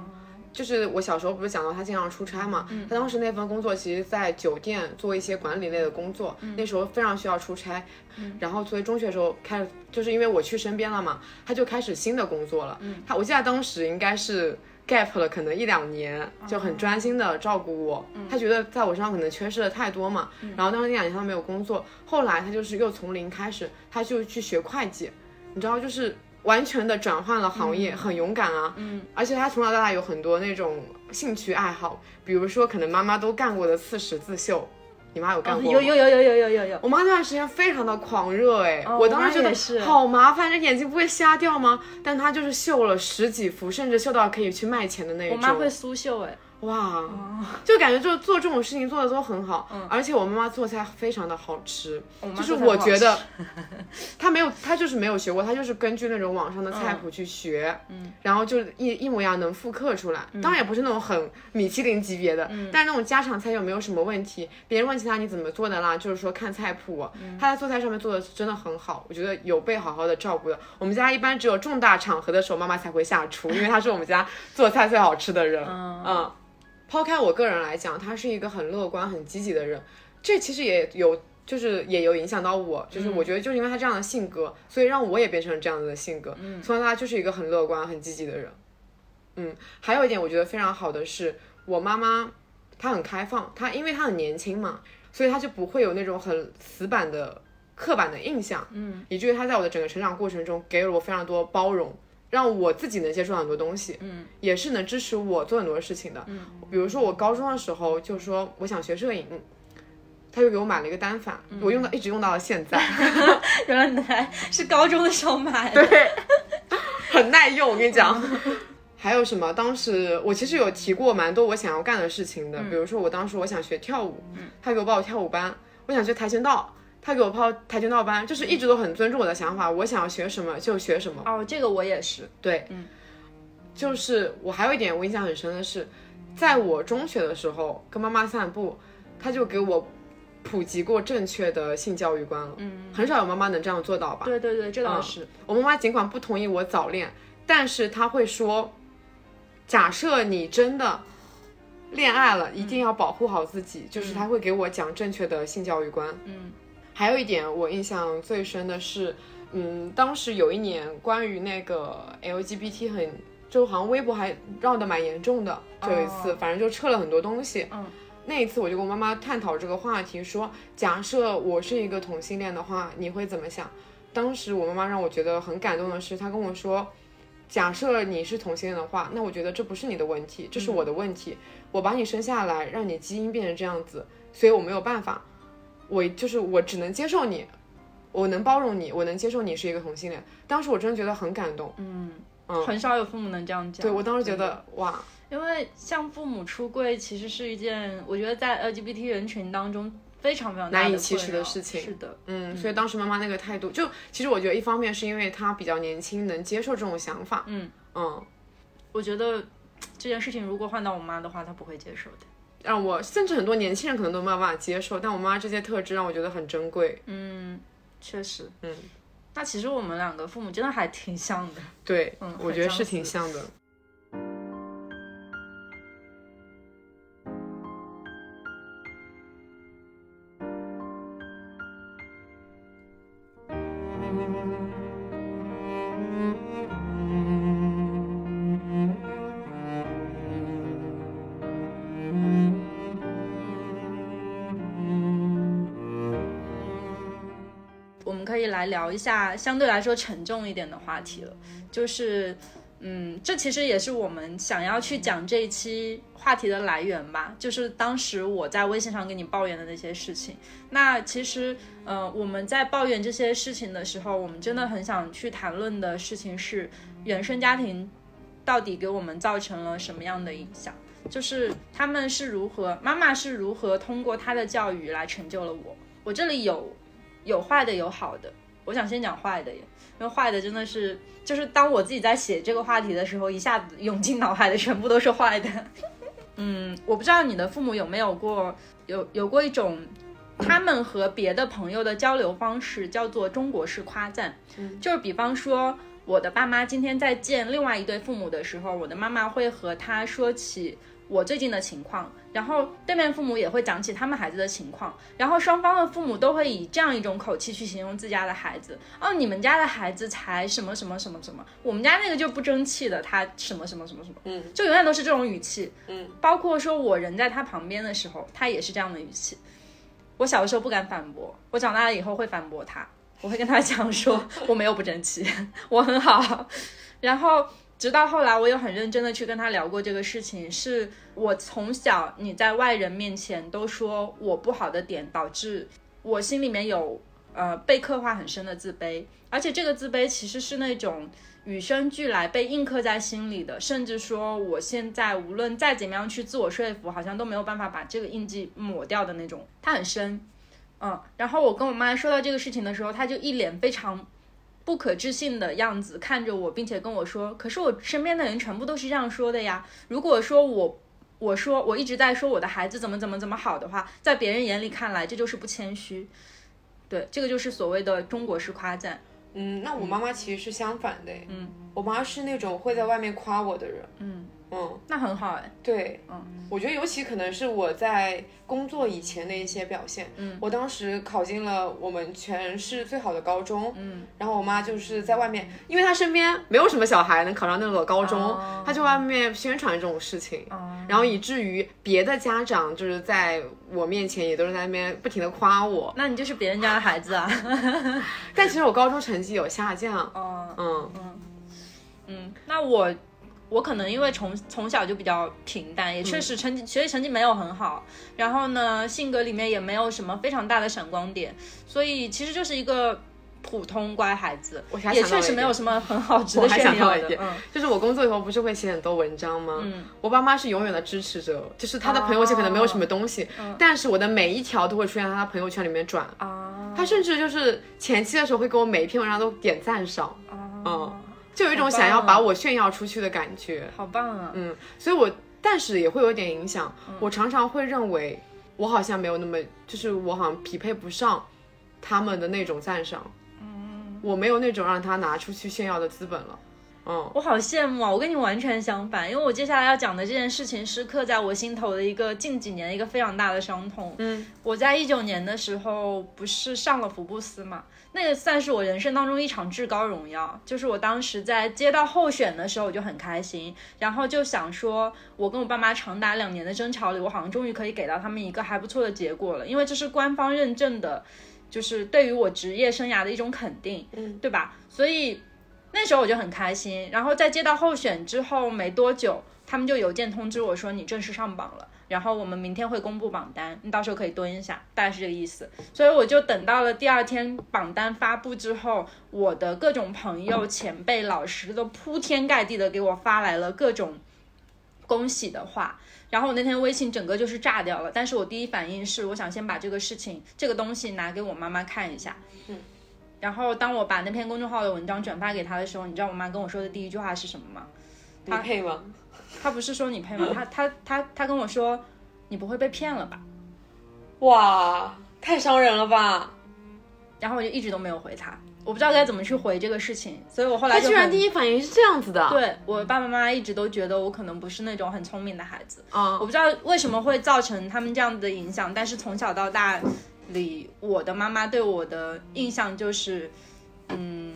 就是我小时候不是讲到她经常出差嘛，她当时那份工作其实，在酒店做一些管理类的工作，那时候非常需要出差。嗯然后所以中学的时候开始，就是因为我去身边了嘛，她就开始新的工作了。嗯，她我记得当时应该是 gap 了，可能一两年，就很专心的照顾我。他觉得在我身上可能缺失的太多嘛，然后当时那两年他都没有工作，后来他就是又从零开始，他就去学会计，你知道就是。完全的转换了行业，很勇敢啊！嗯，而且他从小到大有很多那种兴趣爱好，比如说可能妈妈都干过的刺十字绣，你妈有干过吗？有有有有有有有有。我妈那段时间非常的狂热，哎，我当时觉得好麻烦，这眼睛不会瞎掉吗？但她就是绣了十几幅，甚至绣到可以去卖钱的那种。我妈会苏绣，哎。哇，就感觉就做这种事情做的都很好，嗯，而且我妈妈做菜非常的好吃，就是我觉得，她没有，她就是没有学过，她就是根据那种网上的菜谱去学，嗯，然后就一一模一样能复刻出来，当然也不是那种很米其林级别的，嗯，但是那种家常菜又没有什么问题，别人问起她你怎么做的啦，就是说看菜谱，她在做菜上面做的真的很好，我觉得有被好好的照顾的。我们家一般只有重大场合的时候妈妈才会下厨，因为她是我们家做菜最好吃的人，嗯。抛开我个人来讲，他是一个很乐观、很积极的人，这其实也有，就是也有影响到我，就是我觉得就是因为他这样的性格，所以让我也变成这样子的性格。嗯，从小他就是一个很乐观、很积极的人。嗯，还有一点我觉得非常好的是，我妈妈她很开放，她因为她很年轻嘛，所以她就不会有那种很死板的刻板的印象，嗯，以至于她在我的整个成长过程中给了我非常多包容，让我自己能接触到很多东西，嗯，也是能支持我做很多事情的，嗯，比如说我高中的时候就说我想学摄影。他就给我买了一个单反，我用到一直用到了现在。原来是高中的时候买的，对，很耐用。我跟你讲，还有什么？当时我其实有提过蛮多我想要干的事情的，比如说我当时我想学跳舞，他给我报跳舞班；我想学跆拳道，他给我报跆拳道班，就是一直都很尊重我的想法，我想要学什么就学什么。哦，这个我也是。对，嗯，就是我还有一点我印象很深的是，在我中学的时候跟妈妈散步，他就给我。普及过正确的性教育观了，嗯，很少有妈妈能这样做到吧？对对对，这倒是。我妈妈尽管不同意我早恋，但是她会说，假设你真的恋爱了，一定要保护好自己，就是她会给我讲正确的性教育观。嗯，还有一点我印象最深的是，嗯，当时有一年关于那个 LGBT 很，就好像微博还绕得蛮严重的，就有一次，反正就撤了很多东西。嗯。那一次我就跟我妈妈探讨这个话题，说假设我是一个同性恋的话，你会怎么想？当时我妈妈让我觉得很感动的是，她跟我说，假设你是同性恋的话，那我觉得这不是你的问题，这是我的问题。我把你生下来，让你基因变成这样子，所以我没有办法，我就是我只能接受你，我能包容你，我能接受你是一个同性恋。当时我真的觉得很感动，嗯嗯，很少有父母能这样讲。对我当时觉得哇。因为向父母出柜其实是一件，我觉得在 LGBT 人群当中非常非常难以启齿的事情。是的，嗯，所以当时妈妈那个态度，就其实我觉得一方面是因为她比较年轻，能接受这种想法。嗯嗯，我觉得这件事情如果换到我妈的话，她不会接受的。让我甚至很多年轻人可能都没有办法接受，但我妈这些特质让我觉得很珍贵。嗯，确实。嗯，那其实我们两个父母真的还挺像的。对，嗯，我觉得是挺像的。来聊一下相对来说沉重一点的话题了，就是，嗯，这其实也是我们想要去讲这一期话题的来源吧。就是当时我在微信上跟你抱怨的那些事情。那其实，呃，我们在抱怨这些事情的时候，我们真的很想去谈论的事情是原生家庭到底给我们造成了什么样的影响？就是他们是如何，妈妈是如何通过她的教育来成就了我。我这里有有坏的，有好的。我想先讲坏的，因为坏的真的是，就是当我自己在写这个话题的时候，一下子涌进脑海的全部都是坏的。嗯，我不知道你的父母有没有过，有有过一种，他们和别的朋友的交流方式叫做中国式夸赞，就是比方说，我的爸妈今天在见另外一对父母的时候，我的妈妈会和他说起。我最近的情况，然后对面父母也会讲起他们孩子的情况，然后双方的父母都会以这样一种口气去形容自家的孩子。哦，你们家的孩子才什么什么什么什么，我们家那个就不争气的，他什么什么什么什么，嗯，就永远都是这种语气，嗯，包括说我人在他旁边的时候，他也是这样的语气。我小的时候不敢反驳，我长大了以后会反驳他，我会跟他讲说 我没有不争气，我很好，然后。直到后来，我有很认真的去跟他聊过这个事情，是我从小你在外人面前都说我不好的点，导致我心里面有呃被刻画很深的自卑，而且这个自卑其实是那种与生俱来被印刻在心里的，甚至说我现在无论再怎么样去自我说服，好像都没有办法把这个印记抹掉的那种，它很深，嗯，然后我跟我妈说到这个事情的时候，她就一脸非常。不可置信的样子看着我，并且跟我说：“可是我身边的人全部都是这样说的呀。如果说我，我说我一直在说我的孩子怎么怎么怎么好的话，在别人眼里看来，这就是不谦虚。对，这个就是所谓的中国式夸赞。嗯，那我妈妈其实是相反的。嗯，我妈是那种会在外面夸我的人。嗯嗯，那很好哎。对，嗯，我觉得尤其可能是我在工作以前的一些表现，嗯，我当时考进了我们全市最好的高中，嗯，然后我妈就是在外面，因为她身边没有什么小孩能考上那所高中，她就外面宣传这种事情，然后以至于别的家长就是在我面前也都是在那边不停的夸我，那你就是别人家的孩子啊。但其实我高中成绩有下降，哦，嗯。嗯。嗯，那我我可能因为从从小就比较平淡，也确实成绩学习成绩没有很好，然后呢性格里面也没有什么非常大的闪光点，所以其实就是一个普通乖孩子，我也确实没有什么很好值得炫耀的想到一点，，嗯就是我工作以后不是会写很多文章吗？嗯我爸妈是永远的支持者，就是他的朋友圈可能没有什么东西，但是我的每一条都会出现在他朋友圈里面转。啊，他甚至就是前期的时候会给我每一篇文章都点赞赏，哦，就有一种想要把我炫耀出去的感觉。好棒啊，嗯，所以我但是也会有点影响，我常常会认为我好像没有那么，就是我好像匹配不上他们的那种赞赏，嗯，我没有那种让他拿出去炫耀的资本了。嗯，我好羡慕啊！我跟你完全相反，因为我接下来要讲的这件事情是刻在我心头的一个近几年的一个非常大的伤痛。嗯，我在一九年的时候不是上了福布斯嘛，那个算是我人生当中一场至高荣耀。就是我当时在接到候选的时候，我就很开心，然后就想说，我跟我爸妈长达两年的争吵里，我好像终于可以给到他们一个还不错的结果了，因为这是官方认证的，就是对于我职业生涯的一种肯定，嗯，对吧？所以。那时候我就很开心，然后在接到候选之后没多久，他们就邮件通知我说你正式上榜了，然后我们明天会公布榜单，你到时候可以蹲一下，大概是这个意思。所以我就等到了第二天榜单发布之后，我的各种朋友、前辈、老师都铺天盖地的给我发来了各种恭喜的话。然后我那天微信整个就是炸掉了，但是我第一反应是，我想先把这个事情、这个东西拿给我妈妈看一下。嗯然后当我把那篇公众号的文章转发给他的时候，你知道我妈跟我说的第一句话是什么吗？他配吗？他不是说你配吗？他他他他跟我说，你不会被骗了吧？哇，太伤人了吧！然后我就一直都没有回他，我不知道该怎么去回这个事情，所以我后来他居然第一反应是这样子的。，对我爸爸妈妈一直都觉得我可能不是那种很聪明的孩子，啊我不知道为什么会造成他们这样的影响，但是从小到大里，我的妈妈对我的印象就是，嗯，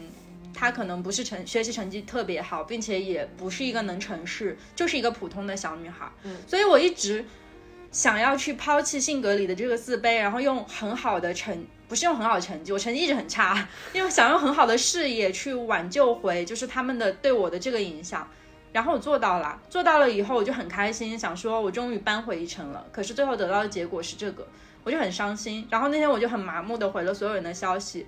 她可能不是成学习成绩特别好，并且也不是一个能成事，就是一个普通的小女孩。嗯，所以我一直想要去抛弃性格里的这个自卑，然后用很好的成。不是用很好的成绩，我成绩一直很差，因为想用很好的事业去挽救回，就是他们的对我的这个影响。然后我做到了，做到了以后我就很开心，想说我终于扳回一城了。可是最后得到的结果是这个，我就很伤心。然后那天我就很麻木的回了所有人的消息，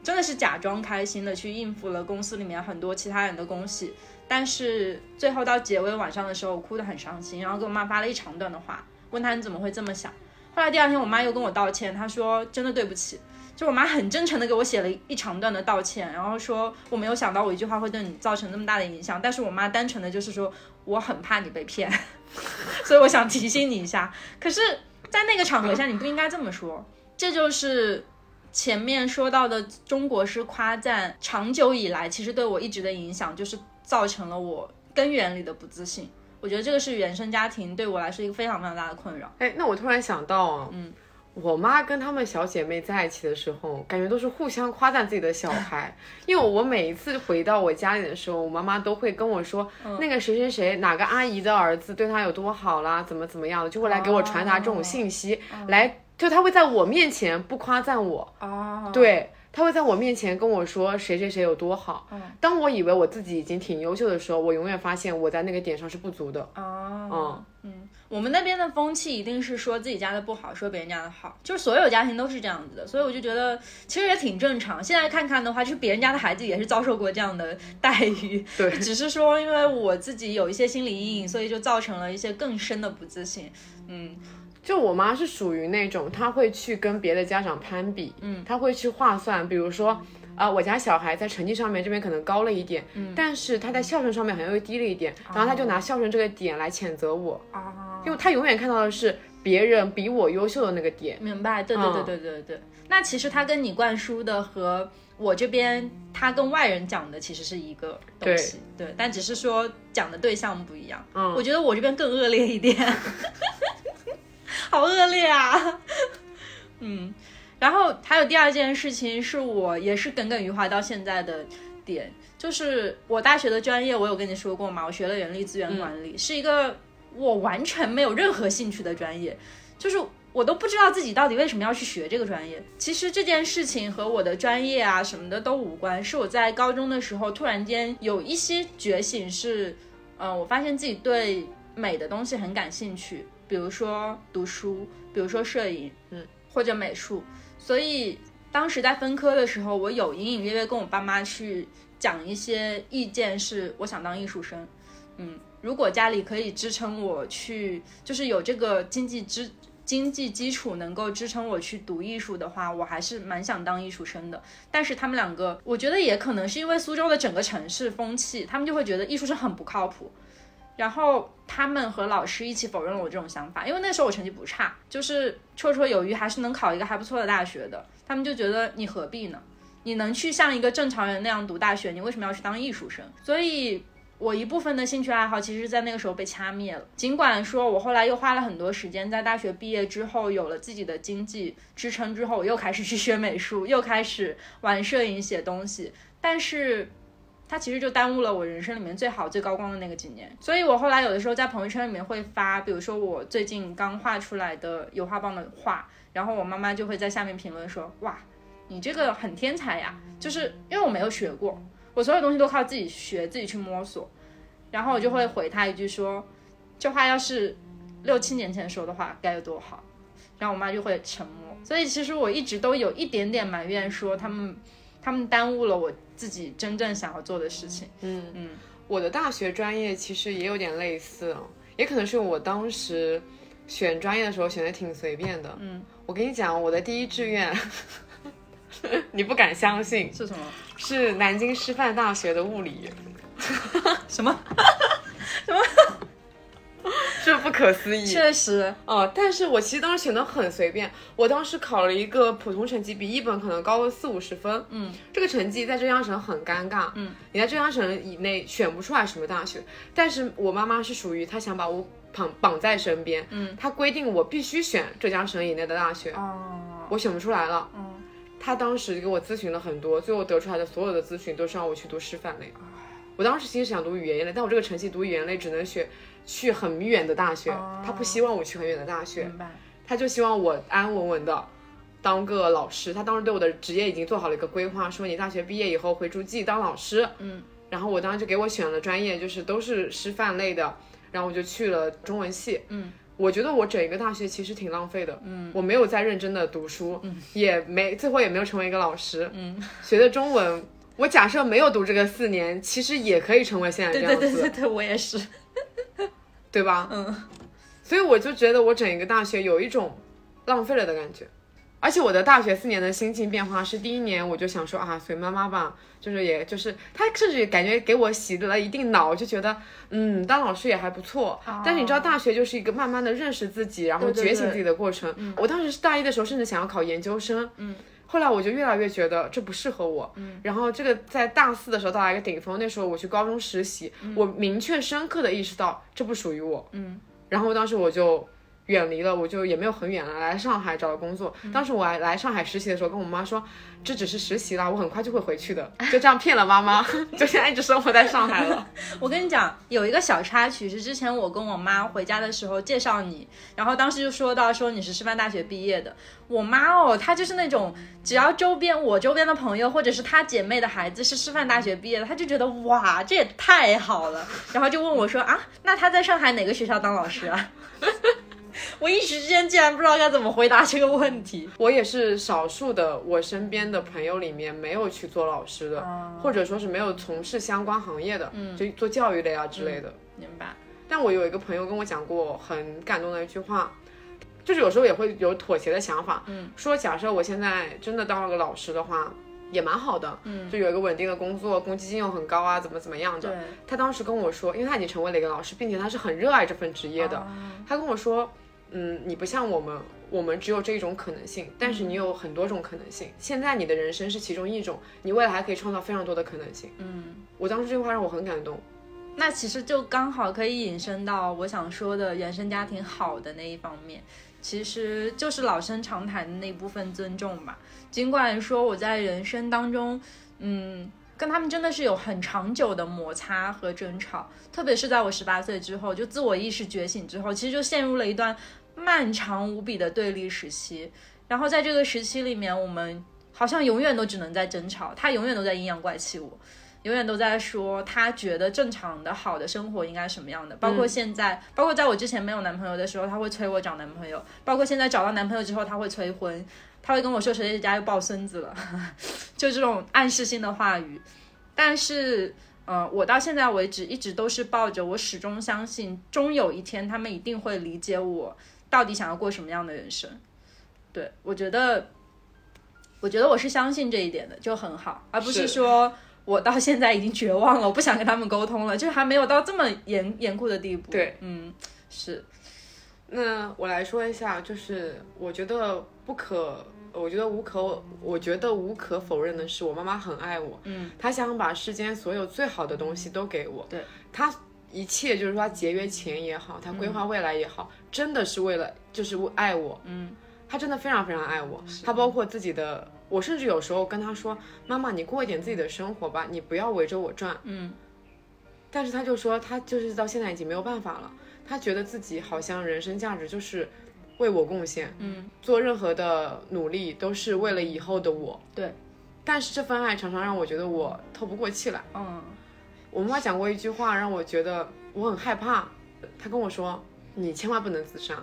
真的是假装开心的去应付了公司里面很多其他人的恭喜。但是最后到结尾晚上的时候，我哭得很伤心，然后给我妈发了一长段的话，问她你怎么会这么想。后来第二天我妈又跟我道歉，她说真的对不起。就我妈很真诚的给我写了一长段的道歉，然后说我没有想到我一句话会对你造成那么大的影响，但是我妈单纯的就是说我很怕你被骗，所以我想提醒你一下。可是，在那个场合下，你不应该这么说。这就是前面说到的中国式夸赞，长久以来其实对我一直的影响，就是造成了我根源里的不自信。我觉得这个是原生家庭对我来说一个非常非常大的困扰。哎，那我突然想到啊，嗯，我妈跟她们小姐妹在一起的时候，感觉都是互相夸赞自己的小孩。因为我每一次回到我家里的时候，我妈妈都会跟我说，那个谁谁谁哪个阿姨的儿子对她有多好啦，怎么怎么样的，就会来给我传达这种信息，来就她会在我面前不夸赞我，哦，对。她会在我面前跟我说谁谁谁有多好。当我以为我自己已经挺优秀的时候，我永远发现我在那个点上是不足的。哦，嗯，我们那边的风气一定是说自己家的不好，说别人家的好，就是所有家庭都是这样子的，所以我就觉得其实也挺正常。现在看看的话，就是别人家的孩子也是遭受过这样的待遇，对，只是说因为我自己有一些心理阴影，所以就造成了一些更深的不自信。嗯，就我妈是属于那种，她会去跟别的家长攀比，嗯，她会去划算，比如说。啊、我家小孩在成绩上面这边可能高了一点，嗯，但是他在孝顺上面好像又低了一点，然后他就拿孝顺这个点来谴责我，啊，因为他永远看到的是别人比我优秀的那个点。明白，对对对对对对。那其实他跟你灌输的和我这边他跟外人讲的其实是一个东西，对，但只是说讲的对象不一样。嗯我觉得我这边更恶劣一点，好恶劣啊！嗯，然后还有第二件事情是我也是耿耿于怀到现在的点，就是我大学的专业，我有跟你说过嘛，我学了人力资源管理，是一个我完全没有任何兴趣的专业，就是我都不知道自己到底为什么要去学这个专业。其实这件事情和我的专业啊什么的都无关，是我在高中的时候突然间有一些觉醒是，嗯、我发现自己对美的东西很感兴趣，比如说读书，比如说摄影，嗯，或者美术。所以当时在分科的时候，我有隐隐约约跟我爸妈去讲一些意见，是我想当艺术生。嗯，如果家里可以支撑我去，就是有这个经济支经济基础能够支撑我去读艺术的话，我还是蛮想当艺术生的。但是他们两个，我觉得也可能是因为苏州的整个城市风气，他们就会觉得艺术生很不靠谱。然后他们和老师一起否认了我这种想法，因为那时候我成绩不差，就是绰绰有余，还是能考一个还不错的大学的。他们就觉得你何必呢？你能去像一个正常人那样读大学，你为什么要去当艺术生？所以，我一部分的兴趣爱好其实，在那个时候被掐灭了。尽管说我后来又花了很多时间，在大学毕业之后有了自己的经济支撑之后，我又开始去学美术，又开始玩摄影、写东西，但是。它其实就耽误了我人生里面最好、最高光的那个几年，所以我后来有的时候在朋友圈里面会发，比如说我最近刚画出来的油画棒的画，然后我妈妈就会在下面评论说：“哇，你这个很天才呀！”就是因为我没有学过，我所有东西都靠自己学、自己去摸索，然后我就会回她一句说：“这画要是六七年前说的话，该有多好。”然后我妈就会沉默。所以其实我一直都有一点点埋怨，说他们他们耽误了我自己真正想要做的事情。嗯嗯，我的大学专业其实也有点类似，也可能是我当时选专业的时候选的挺随便的。嗯，我跟你讲，我的第一志愿，你不敢相信，是什么？是南京师范大学的物理，什么？这不可思议。确实，哦，但是我其实当时选的很随便，我当时考了一个普通成绩，比一本可能高了四五十分。嗯，这个成绩在浙江省很尴尬。嗯，你在浙江省以内选不出来什么大学。但是我妈妈是属于她想把我绑绑在身边，嗯，她规定我必须选浙江省以内的大学，哦，我选不出来了。嗯，她当时给我咨询了很多，最后得出来的所有的咨询都是让我去读师范类。我当时其实想读语言类，但我这个成绩读语言类只能选去很远的大学，他不希望我去很远的大学。他就希望我安安稳稳的当个老师。他当时对我的职业已经做好了一个规划，说你大学毕业以后回诸暨当老师。嗯，然后我当时就给我选了专业，就是都是师范类的，然后我就去了中文系。嗯，我觉得我整一个大学其实挺浪费的。嗯，我没有在认真的读书，嗯，也没最后也没有成为一个老师。嗯，学的中文。我假设没有读这个四年，其实也可以成为现在这样子，对对对对，我也是。对吧？嗯，所以我就觉得我整一个大学有一种浪费了的感觉，而且我的大学四年的心情变化是第一年我就想说啊随妈妈吧，就是也就是他甚至感觉给我洗了一定脑，就觉得嗯当老师也还不错。但是你知道大学就是一个慢慢的认识自己，然后对对对觉醒自己的过程。我当时是大一的时候甚至想要考研究生，嗯。后来我就越来越觉得这不适合我，嗯，然后这个在大四的时候到达一个顶峰，那时候我去高中实习，我明确深刻的意识到这不属于我，嗯，然后当时我就远离了，我就也没有很远了，来上海找了工作。当时我还来上海实习的时候，跟我妈说这只是实习啦，我很快就会回去的，就这样骗了妈妈，就现在一直生活在上海了。我跟你讲，有一个小插曲是之前我跟我妈回家的时候介绍你，然后当时就说到说你是师范大学毕业的。我妈哦，她就是那种只要周边我周边的朋友或者是她姐妹的孩子是师范大学毕业的，她就觉得哇这也太好了，然后就问我说啊，那她在上海哪个学校当老师啊？我一时之间竟然不知道该怎么回答这个问题。我也是少数的，我身边的朋友里面没有去做老师的，或者说是没有从事相关行业的，就做教育类啊之类的。明白。但我有一个朋友跟我讲过很感动的一句话，就是有时候也会有妥协的想法，嗯，说假设我现在真的当了个老师的话，也蛮好的，嗯，就有一个稳定的工作，公积金又很高啊，怎么怎么样的。他当时跟我说，因为他已经成为了一个老师，并且他是很热爱这份职业的，哦他跟我说，嗯，你不像我们，我们只有这一种可能性，但是你有很多种可能性。现在你的人生是其中一种，你未来还可以创造非常多的可能性。嗯，我当时这句话让我很感动。那其实就刚好可以引申到我想说的原生家庭好的那一方面，其实就是老生常谈的那部分尊重吧。尽管说我在人生当中，嗯，跟他们真的是有很长久的摩擦和争吵，特别是在我十八岁之后，就自我意识觉醒之后，其实就陷入了一段漫长无比的对立时期。然后在这个时期里面，我们好像永远都只能在争吵，他永远都在阴阳怪气我。永远都在说他觉得正常的好的生活应该什么样的，包括现在，包括在我之前没有男朋友的时候，他会催我找男朋友；，包括现在找到男朋友之后，他会催婚，他会跟我说谁谁家又抱孙子了，就这种暗示性的话语。但是，呃，我到现在为止一直都是抱着我始终相信，终有一天他们一定会理解我到底想要过什么样的人生。对我觉得，我觉得我是相信这一点的，就很好，而不是说。我到现在已经绝望了，我不想跟他们沟通了，就是还没有到这么严严酷的地步。对，嗯，是。那我来说一下，就是我觉得不可，我觉得无可，我觉得无可否认的是，我妈妈很爱我。嗯，她想把世间所有最好的东西都给我。对，她一切就是说他节约钱也好，他规划未来也好，真的是为了就是爱我。嗯，他真的非常非常爱我。他包括自己的。我甚至有时候跟他说：“妈妈，你过一点自己的生活吧，你不要围着我转。”嗯，但是他就说，他就是到现在已经没有办法了。他觉得自己好像人生价值就是为我贡献，嗯，做任何的努力都是为了以后的我。对，但是这份爱常常让我觉得我透不过气来。嗯，我妈妈讲过一句话，让我觉得我很害怕。她跟我说：“你千万不能自杀。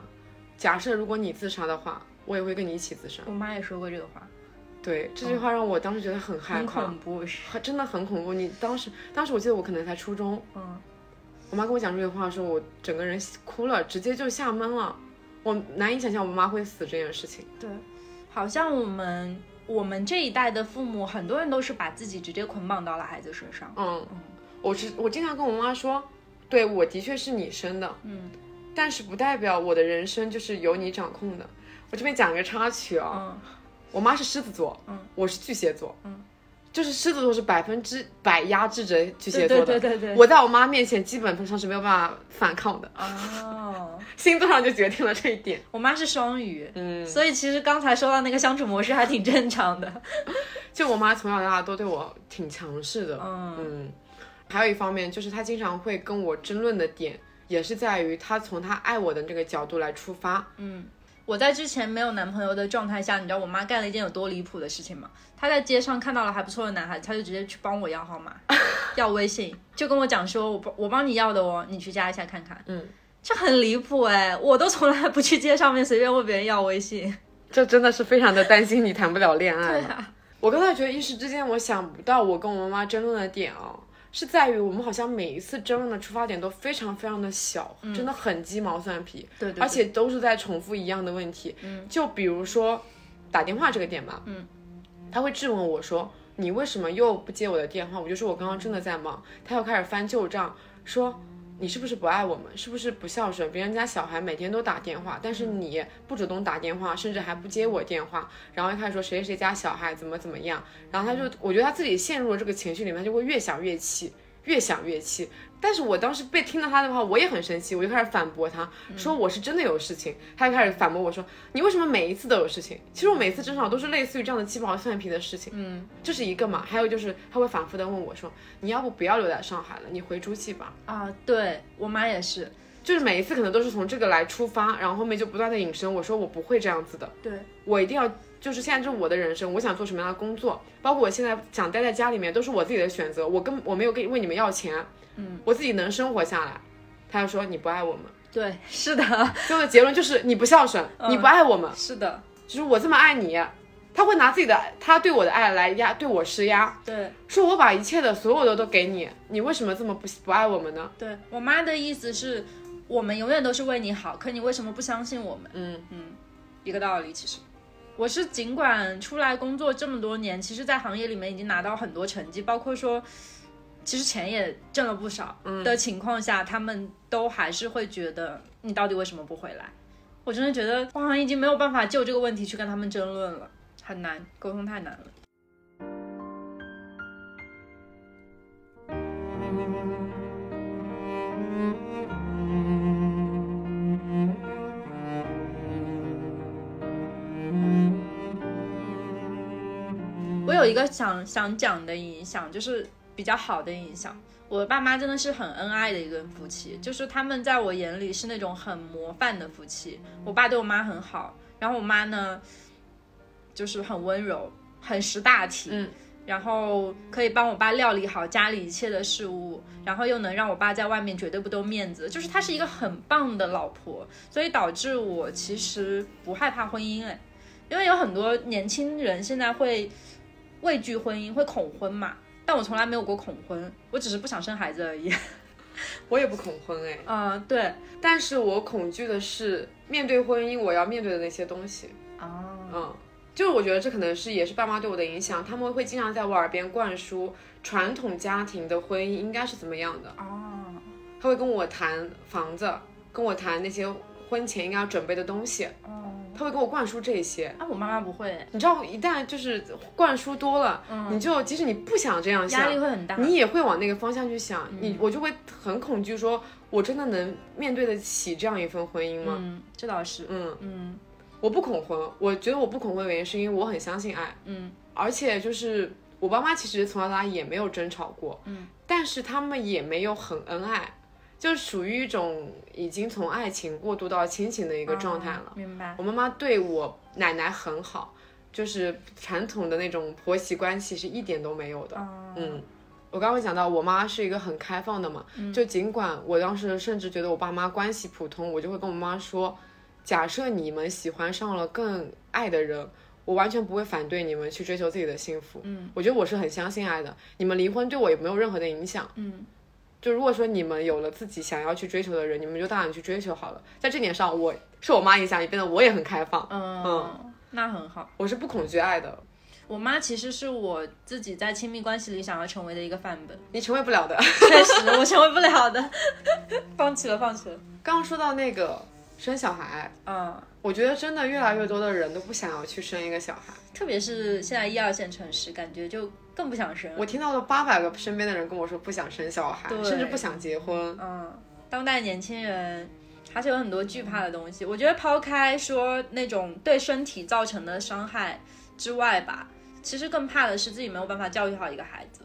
假设如果你自杀的话，我也会跟你一起自杀。”我妈也说过这个话。对这句话让我当时觉得很害怕，很恐怖，真的很恐怖。你当时，当时我记得我可能才初中，嗯，我妈跟我讲这句话的时候，我整个人哭了，直接就吓懵了。我难以想象我妈会死这件事情。对，好像我们我们这一代的父母，很多人都是把自己直接捆绑到了孩子身上。嗯嗯，我是我经常跟我妈说，对我的确是你生的，嗯，但是不代表我的人生就是由你掌控的。我这边讲个插曲啊。嗯。我妈是狮子座，嗯，我是巨蟹座，嗯，就是狮子座是百分之百压制着巨蟹座的，对对对对。我在我妈面前基本上是没有办法反抗的，哦，星座上就决定了这一点。我妈是双鱼，嗯，所以其实刚才说到那个相处模式还挺正常的。就我妈从小到大都对我挺强势的，嗯嗯，还有一方面就是他经常会跟我争论的点，也是在于他从他爱我的这个角度来出发，嗯。我在之前没有男朋友的状态下，你知道我妈干了一件有多离谱的事情吗？她在街上看到了还不错的男孩子，她就直接去帮我要号码，要微信，就跟我讲说，我帮我帮你要的哦，你去加一下看看。嗯，这很离谱哎，我都从来不去街上面随便问别人要微信，这真的是非常的担心你谈不了恋爱。对啊，我刚才觉得一时之间我想不到我跟我妈妈争论的点哦。是在于我们好像每一次争论的出发点都非常非常的小，真的很鸡毛蒜皮，对对，而且都是在重复一样的问题。嗯，就比如说打电话这个点吧，嗯，他会质问我说你为什么又不接我的电话？我就说我刚刚真的在忙。他又开始翻旧账，说。你是不是不爱我们？是不是不孝顺？别人家小孩每天都打电话，但是你不主动打电话，甚至还不接我电话，然后一开始说谁谁家小孩怎么怎么样，然后他就，我觉得他自己陷入了这个情绪里面，他就会越想越气，越想越气。但是我当时被听到他的话，我也很生气，我就开始反驳他，说我是真的有事情。他就开始反驳我说，你为什么每一次都有事情？其实我每次争吵都是类似于这样的鸡毛蒜皮的事情。嗯，这是一个嘛，还有就是他会反复的问我说，你要不不要留在上海了，你回诸暨吧。啊，对我妈也是，就是每一次可能都是从这个来出发，然后后面就不断的引申。我说我不会这样子的，对我一定要。就是现在，这是我的人生，我想做什么样的工作，包括我现在想待在家里面，都是我自己的选择。我跟我没有跟问你们要钱。嗯，我自己能生活下来，他就说你不爱我们，对，是的，最后的结论就是你不孝顺，你不爱我们，是的，就是我这么爱你，他会拿自己的他对我的爱来压对我施压，对，说我把一切的所有的都给你，你为什么这么不不爱我们呢？对我妈的意思是，我们永远都是为你好，可你为什么不相信我们？嗯嗯，一个道理，其实。我是尽管出来工作这么多年，其实，在行业里面已经拿到很多成绩，包括说。其实钱也挣了不少的情况下，他们都还是会觉得你到底为什么不回来？我真的觉得我好像已经没有办法就这个问题去跟他们争论了，很难，沟通太难了。有一个想想讲的影响，就是比较好的影响。我爸妈真的是很恩爱的一对夫妻，就是他们在我眼里是那种很模范的夫妻。我爸对我妈很好，然后我妈呢，就是很温柔，很识大体，嗯，然后可以帮我爸料理好家里一切的事物，然后又能让我爸在外面绝对不丢面子，就是她是一个很棒的老婆，所以导致我其实不害怕婚姻哎，因为有很多年轻人现在会畏惧婚姻，会恐婚嘛。但我从来没有过恐婚，我只是不想生孩子而已。我也不恐婚哎，嗯，对，但是我恐惧的是面对婚姻我要面对的那些东西。哦，嗯，就是我觉得这可能是也是爸妈对我的影响，他们会经常在我耳边灌输传统家庭的婚姻应该是怎么样的。哦，他会跟我谈房子，跟我谈那些婚前应该要准备的东西，哦，他会给我灌输这些。啊，我妈妈不会，你知道，一旦就是灌输多了，你就即使你不想这样想压力，会很大。你也会往那个方向去想。你我就会很恐惧，说我真的能面对得起这样一份婚姻吗？嗯，这倒是，嗯，嗯我不恐婚，我觉得我不恐婚的原因是因为我很相信爱，嗯而且就是我爸妈其实从小到大也没有争吵过，嗯，但是他们也没有很恩爱，就属于一种已经从爱情过渡到亲情的一个状态了。哦明白。我妈妈对我奶奶很好，就是传统的那种婆媳关系是一点都没有的。哦，嗯，我刚刚讲到我妈是一个很开放的嘛，就尽管我当时甚至觉得我爸妈关系普通，我就会跟我妈说，假设你们喜欢上了更爱的人。我完全不会反对你们去追求自己的幸福，嗯，我觉得我是很相信爱的。你们离婚对我也没有任何的影响，嗯就如果说你们有了自己想要去追求的人，你们就大胆去追求好了。在这点上，我受我妈影响，也变得我也很开放，嗯，那很好。我是不恐惧爱的，我妈其实是我自己在亲密关系里想要成为的一个范本，你成为不了的。确实我成为不了的，放弃了，放弃了。刚刚说到那个生小孩，嗯，我觉得真的越来越多的人都不想要去生一个小孩。特别是现在一二线城市，感觉就更不想生。我听到了八百个身边的人跟我说不想生小孩，甚至不想结婚。嗯，当代年轻人还是有很多惧怕的东西。我觉得抛开说那种对身体造成的伤害之外吧，其实更怕的是自己没有办法教育好一个孩子，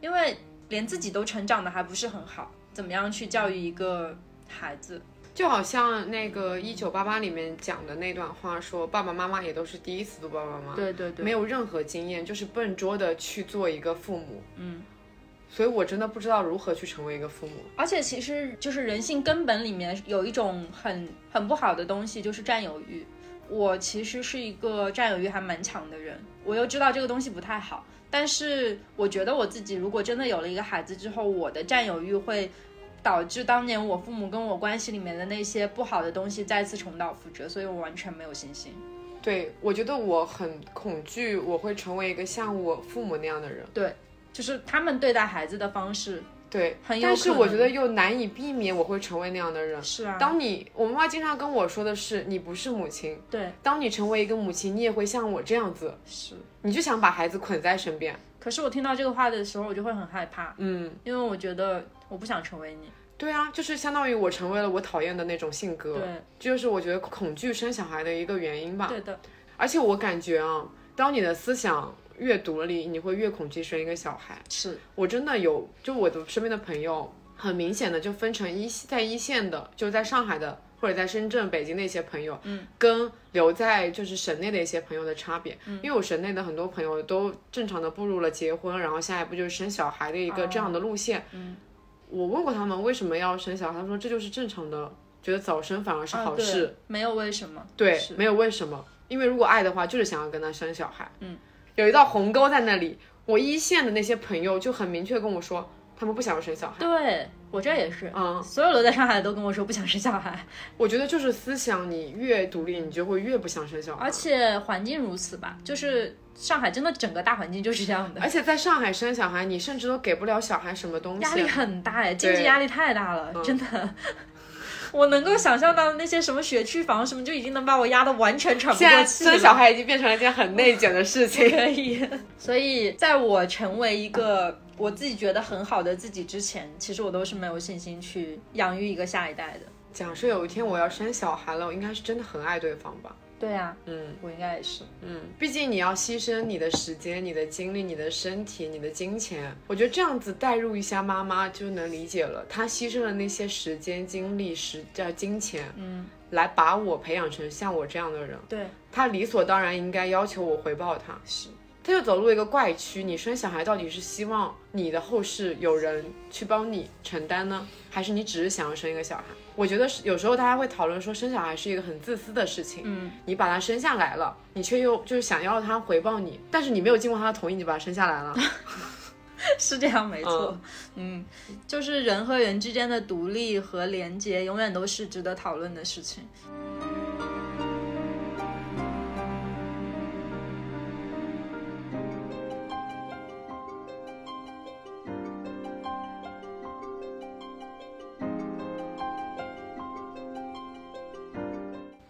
因为连自己都成长的还不是很好，怎么样去教育一个孩子？就好像那个一九八八里面讲的那段话说，爸爸妈妈也都是第一次做爸爸妈妈，对对对，没有任何经验，就是笨拙的去做一个父母。嗯。所以我真的不知道如何去成为一个父母。而且其实就是人性根本里面有一种很很不好的东西，就是占有欲。我其实是一个占有欲还蛮强的人，我又知道这个东西不太好，但是我觉得我自己如果真的有了一个孩子之后，我的占有欲会导致当年我父母跟我关系里面的那些不好的东西再次重蹈覆辙，所以我完全没有信心。对，我觉得我很恐惧，我会成为一个像我父母那样的人。对就是他们对待孩子的方式对，很有但是我觉得又难以避免我会成为那样的人。是啊，当你，我妈妈经常跟我说的是，你不是母亲。对当你成为一个母亲，你也会像我这样子，是。你就想把孩子捆在身边。可是我听到这个话的时候，我就会很害怕，嗯，因为我觉得我不想成为你。对啊，就是相当于我成为了我讨厌的那种性格。对，这就是我觉得恐惧生小孩的一个原因吧。对的，而且我感觉啊，当你的思想越独立，你会越恐惧生一个小孩。是。我真的有，就我的身边的朋友，很明显的就分成一在一线的，就在上海的或者在深圳、北京的一些朋友，嗯，跟留在就是省内的一些朋友的差别。嗯因为我省内的很多朋友都正常的步入了结婚，然后下一步就是生小孩的一个这样的路线。嗯，我问过他们为什么要生小孩，他说这就是正常的，觉得早生反而是好事。没有为什么。对，没有为什么，因为如果爱的话，就是想要跟他生小孩。嗯，有一道鸿沟在那里。我一线的那些朋友就很明确跟我说，他们不想要生小孩。对我这也是，嗯，所有留在上海的都跟我说不想生小孩，我觉得就是思想，你越独立，你就会越不想生小孩。而且环境如此吧，就是上海真的整个大环境就是这样的，而且在上海生小孩，你甚至都给不了小孩什么东西，压力很大哎，经济压力太大了，真的。我能够想象到的那些什么学区房什么，就已经能把我压得完全喘不过气了。生小孩已经变成了一件很内卷的事 情。可以。所以，在我成为一个我自己觉得很好的自己之前，其实我都是没有信心去养育一个下一代的。假设有一天我要生小孩了，我应该是真的很爱对方吧？对啊，嗯我应该也是。嗯，毕竟你要牺牲你的时间、你的精力、你的身体、你的金钱，我觉得这样子代入一下妈妈就能理解了。她牺牲了那些时间、精力、时叫金钱，嗯，来把我培养成像我这样的人。对，她理所当然应该要求我回报她。是。她就走入一个怪区。你生小孩到底是希望你的后世有人去帮你承担呢，还是你只是想要生一个小孩？我觉得是有时候大家会讨论说生小孩是一个很自私的事情。嗯，你把他生下来了，你却又就是想要他回报你，但是你没有经过他的同意，你就把他生下来了。是这样，没错。嗯，就是人和人之间的独立和连接，永远都是值得讨论的事情。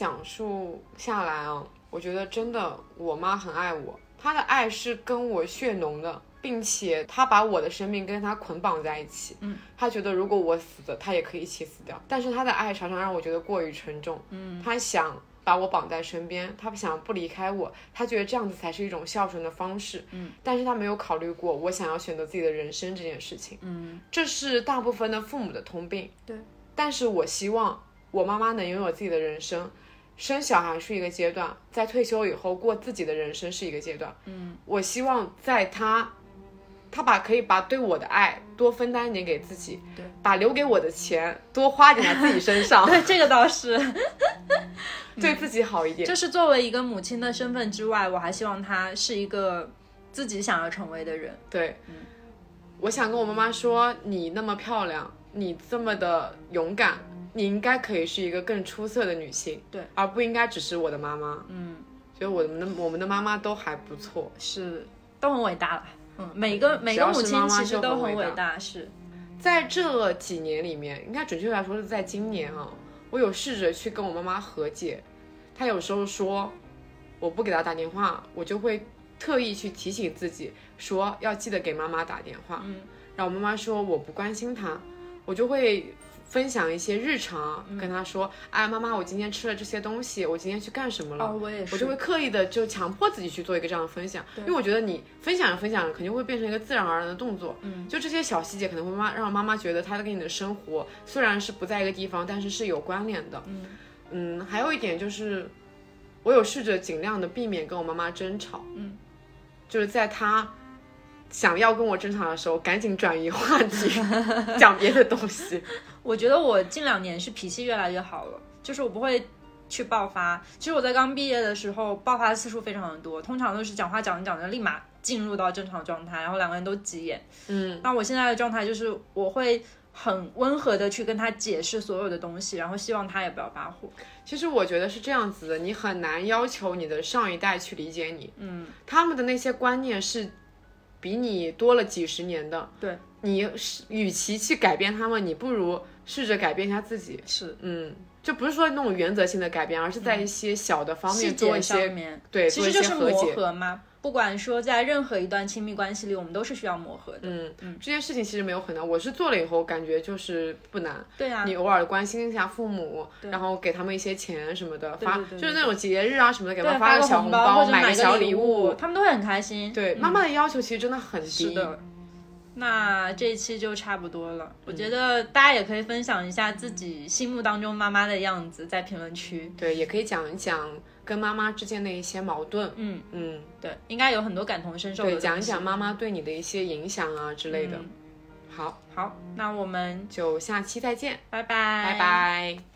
讲述下来啊，我觉得真的，我妈很爱我，她的爱是跟我血浓的，并且她把我的生命跟她捆绑在一起。嗯，她觉得如果我死了，她也可以一起死掉。但是她的爱常常让我觉得过于沉重。嗯，她想把我绑在身边，她不想不离开我，她觉得这样子才是一种孝顺的方式。嗯，但是她没有考虑过我想要选择自己的人生这件事情。嗯，这是大部分的父母的通病。对，但是我希望我妈妈能拥有自己的人生。生小孩是一个阶段，在退休以后过自己的人生是一个阶段。嗯，我希望在他，他把可以把对我的爱多分担一点给自己，对，把留给我的钱多花点在自己身上，对，这个倒是。对自己好一点。就是作为一个母亲的身份之外，我还希望她是一个自己想要成为的人。对，嗯我想跟我妈妈说，你那么漂亮，你这么的勇敢。你应该可以是一个更出色的女性，对，而不应该只是我的妈妈。嗯，觉得我们的我们的妈妈都还不错，是都很伟大了。嗯，每个每个母亲其实都很伟大。是在这几年里面，应该准确来说是在今年啊，我有试着去跟我妈妈和解。她有时候说我不给她打电话，我就会特意去提醒自己说要记得给妈妈打电话。嗯，然后我妈妈说我不关心她，我就会。分享一些日常，跟他说，哎，妈妈，我今天吃了这些东西，我今天去干什么了？哦，我也是，我就会刻意的就强迫自己去做一个这样的分享，因为我觉得你分享着分享着，肯定会变成一个自然而然的动作。嗯，就这些小细节可能会妈让妈妈觉得她跟你的生活虽然是不在一个地方，但是是有关联的。嗯嗯，还有一点就是，我有试着尽量的避免跟我妈妈争吵。嗯，就是在她。想要跟我争吵的时候，赶紧转移话题，讲别的东西。我觉得我近两年是脾气越来越好了，就是我不会去爆发。其实我在刚毕业的时候，爆发的次数非常的多，通常都是讲话讲着讲着，立马进入到正常状态，然后两个人都急眼。嗯，那我现在的状态就是，我会很温和的去跟他解释所有的东西，然后希望他也不要发火。其实我觉得是这样子的，你很难要求你的上一代去理解你。嗯，他们的那些观念是。比你多了几十年的，对，你是与其去改变他们，你不如试着改变一下自己。是，嗯，就不是说那种原则性的改变，而是在一些小的方面做一些，对，其实就是磨合合嘛。不管说在任何一段亲密关系里，我们都是需要磨合的。嗯嗯，这件事情其实没有很难，我是做了以后感觉就是不难。对啊，你偶尔关心一下父母，然后给他们一些钱什么的，发就是那种节日啊什么的，给他们发个小红包买个小礼物，他们都会很开心。对，妈妈的要求其实真的很低。是的。那这一期就差不多了，我觉得大家也可以分享一下自己心目当中妈妈的样子，在评论区。对，也可以讲一讲跟妈妈之间的一些矛盾。嗯嗯，对，应该有很多感同身受的。对，讲一讲妈妈对你的一些影响啊之类的。好，好，那我们就下期再见，拜拜，拜拜。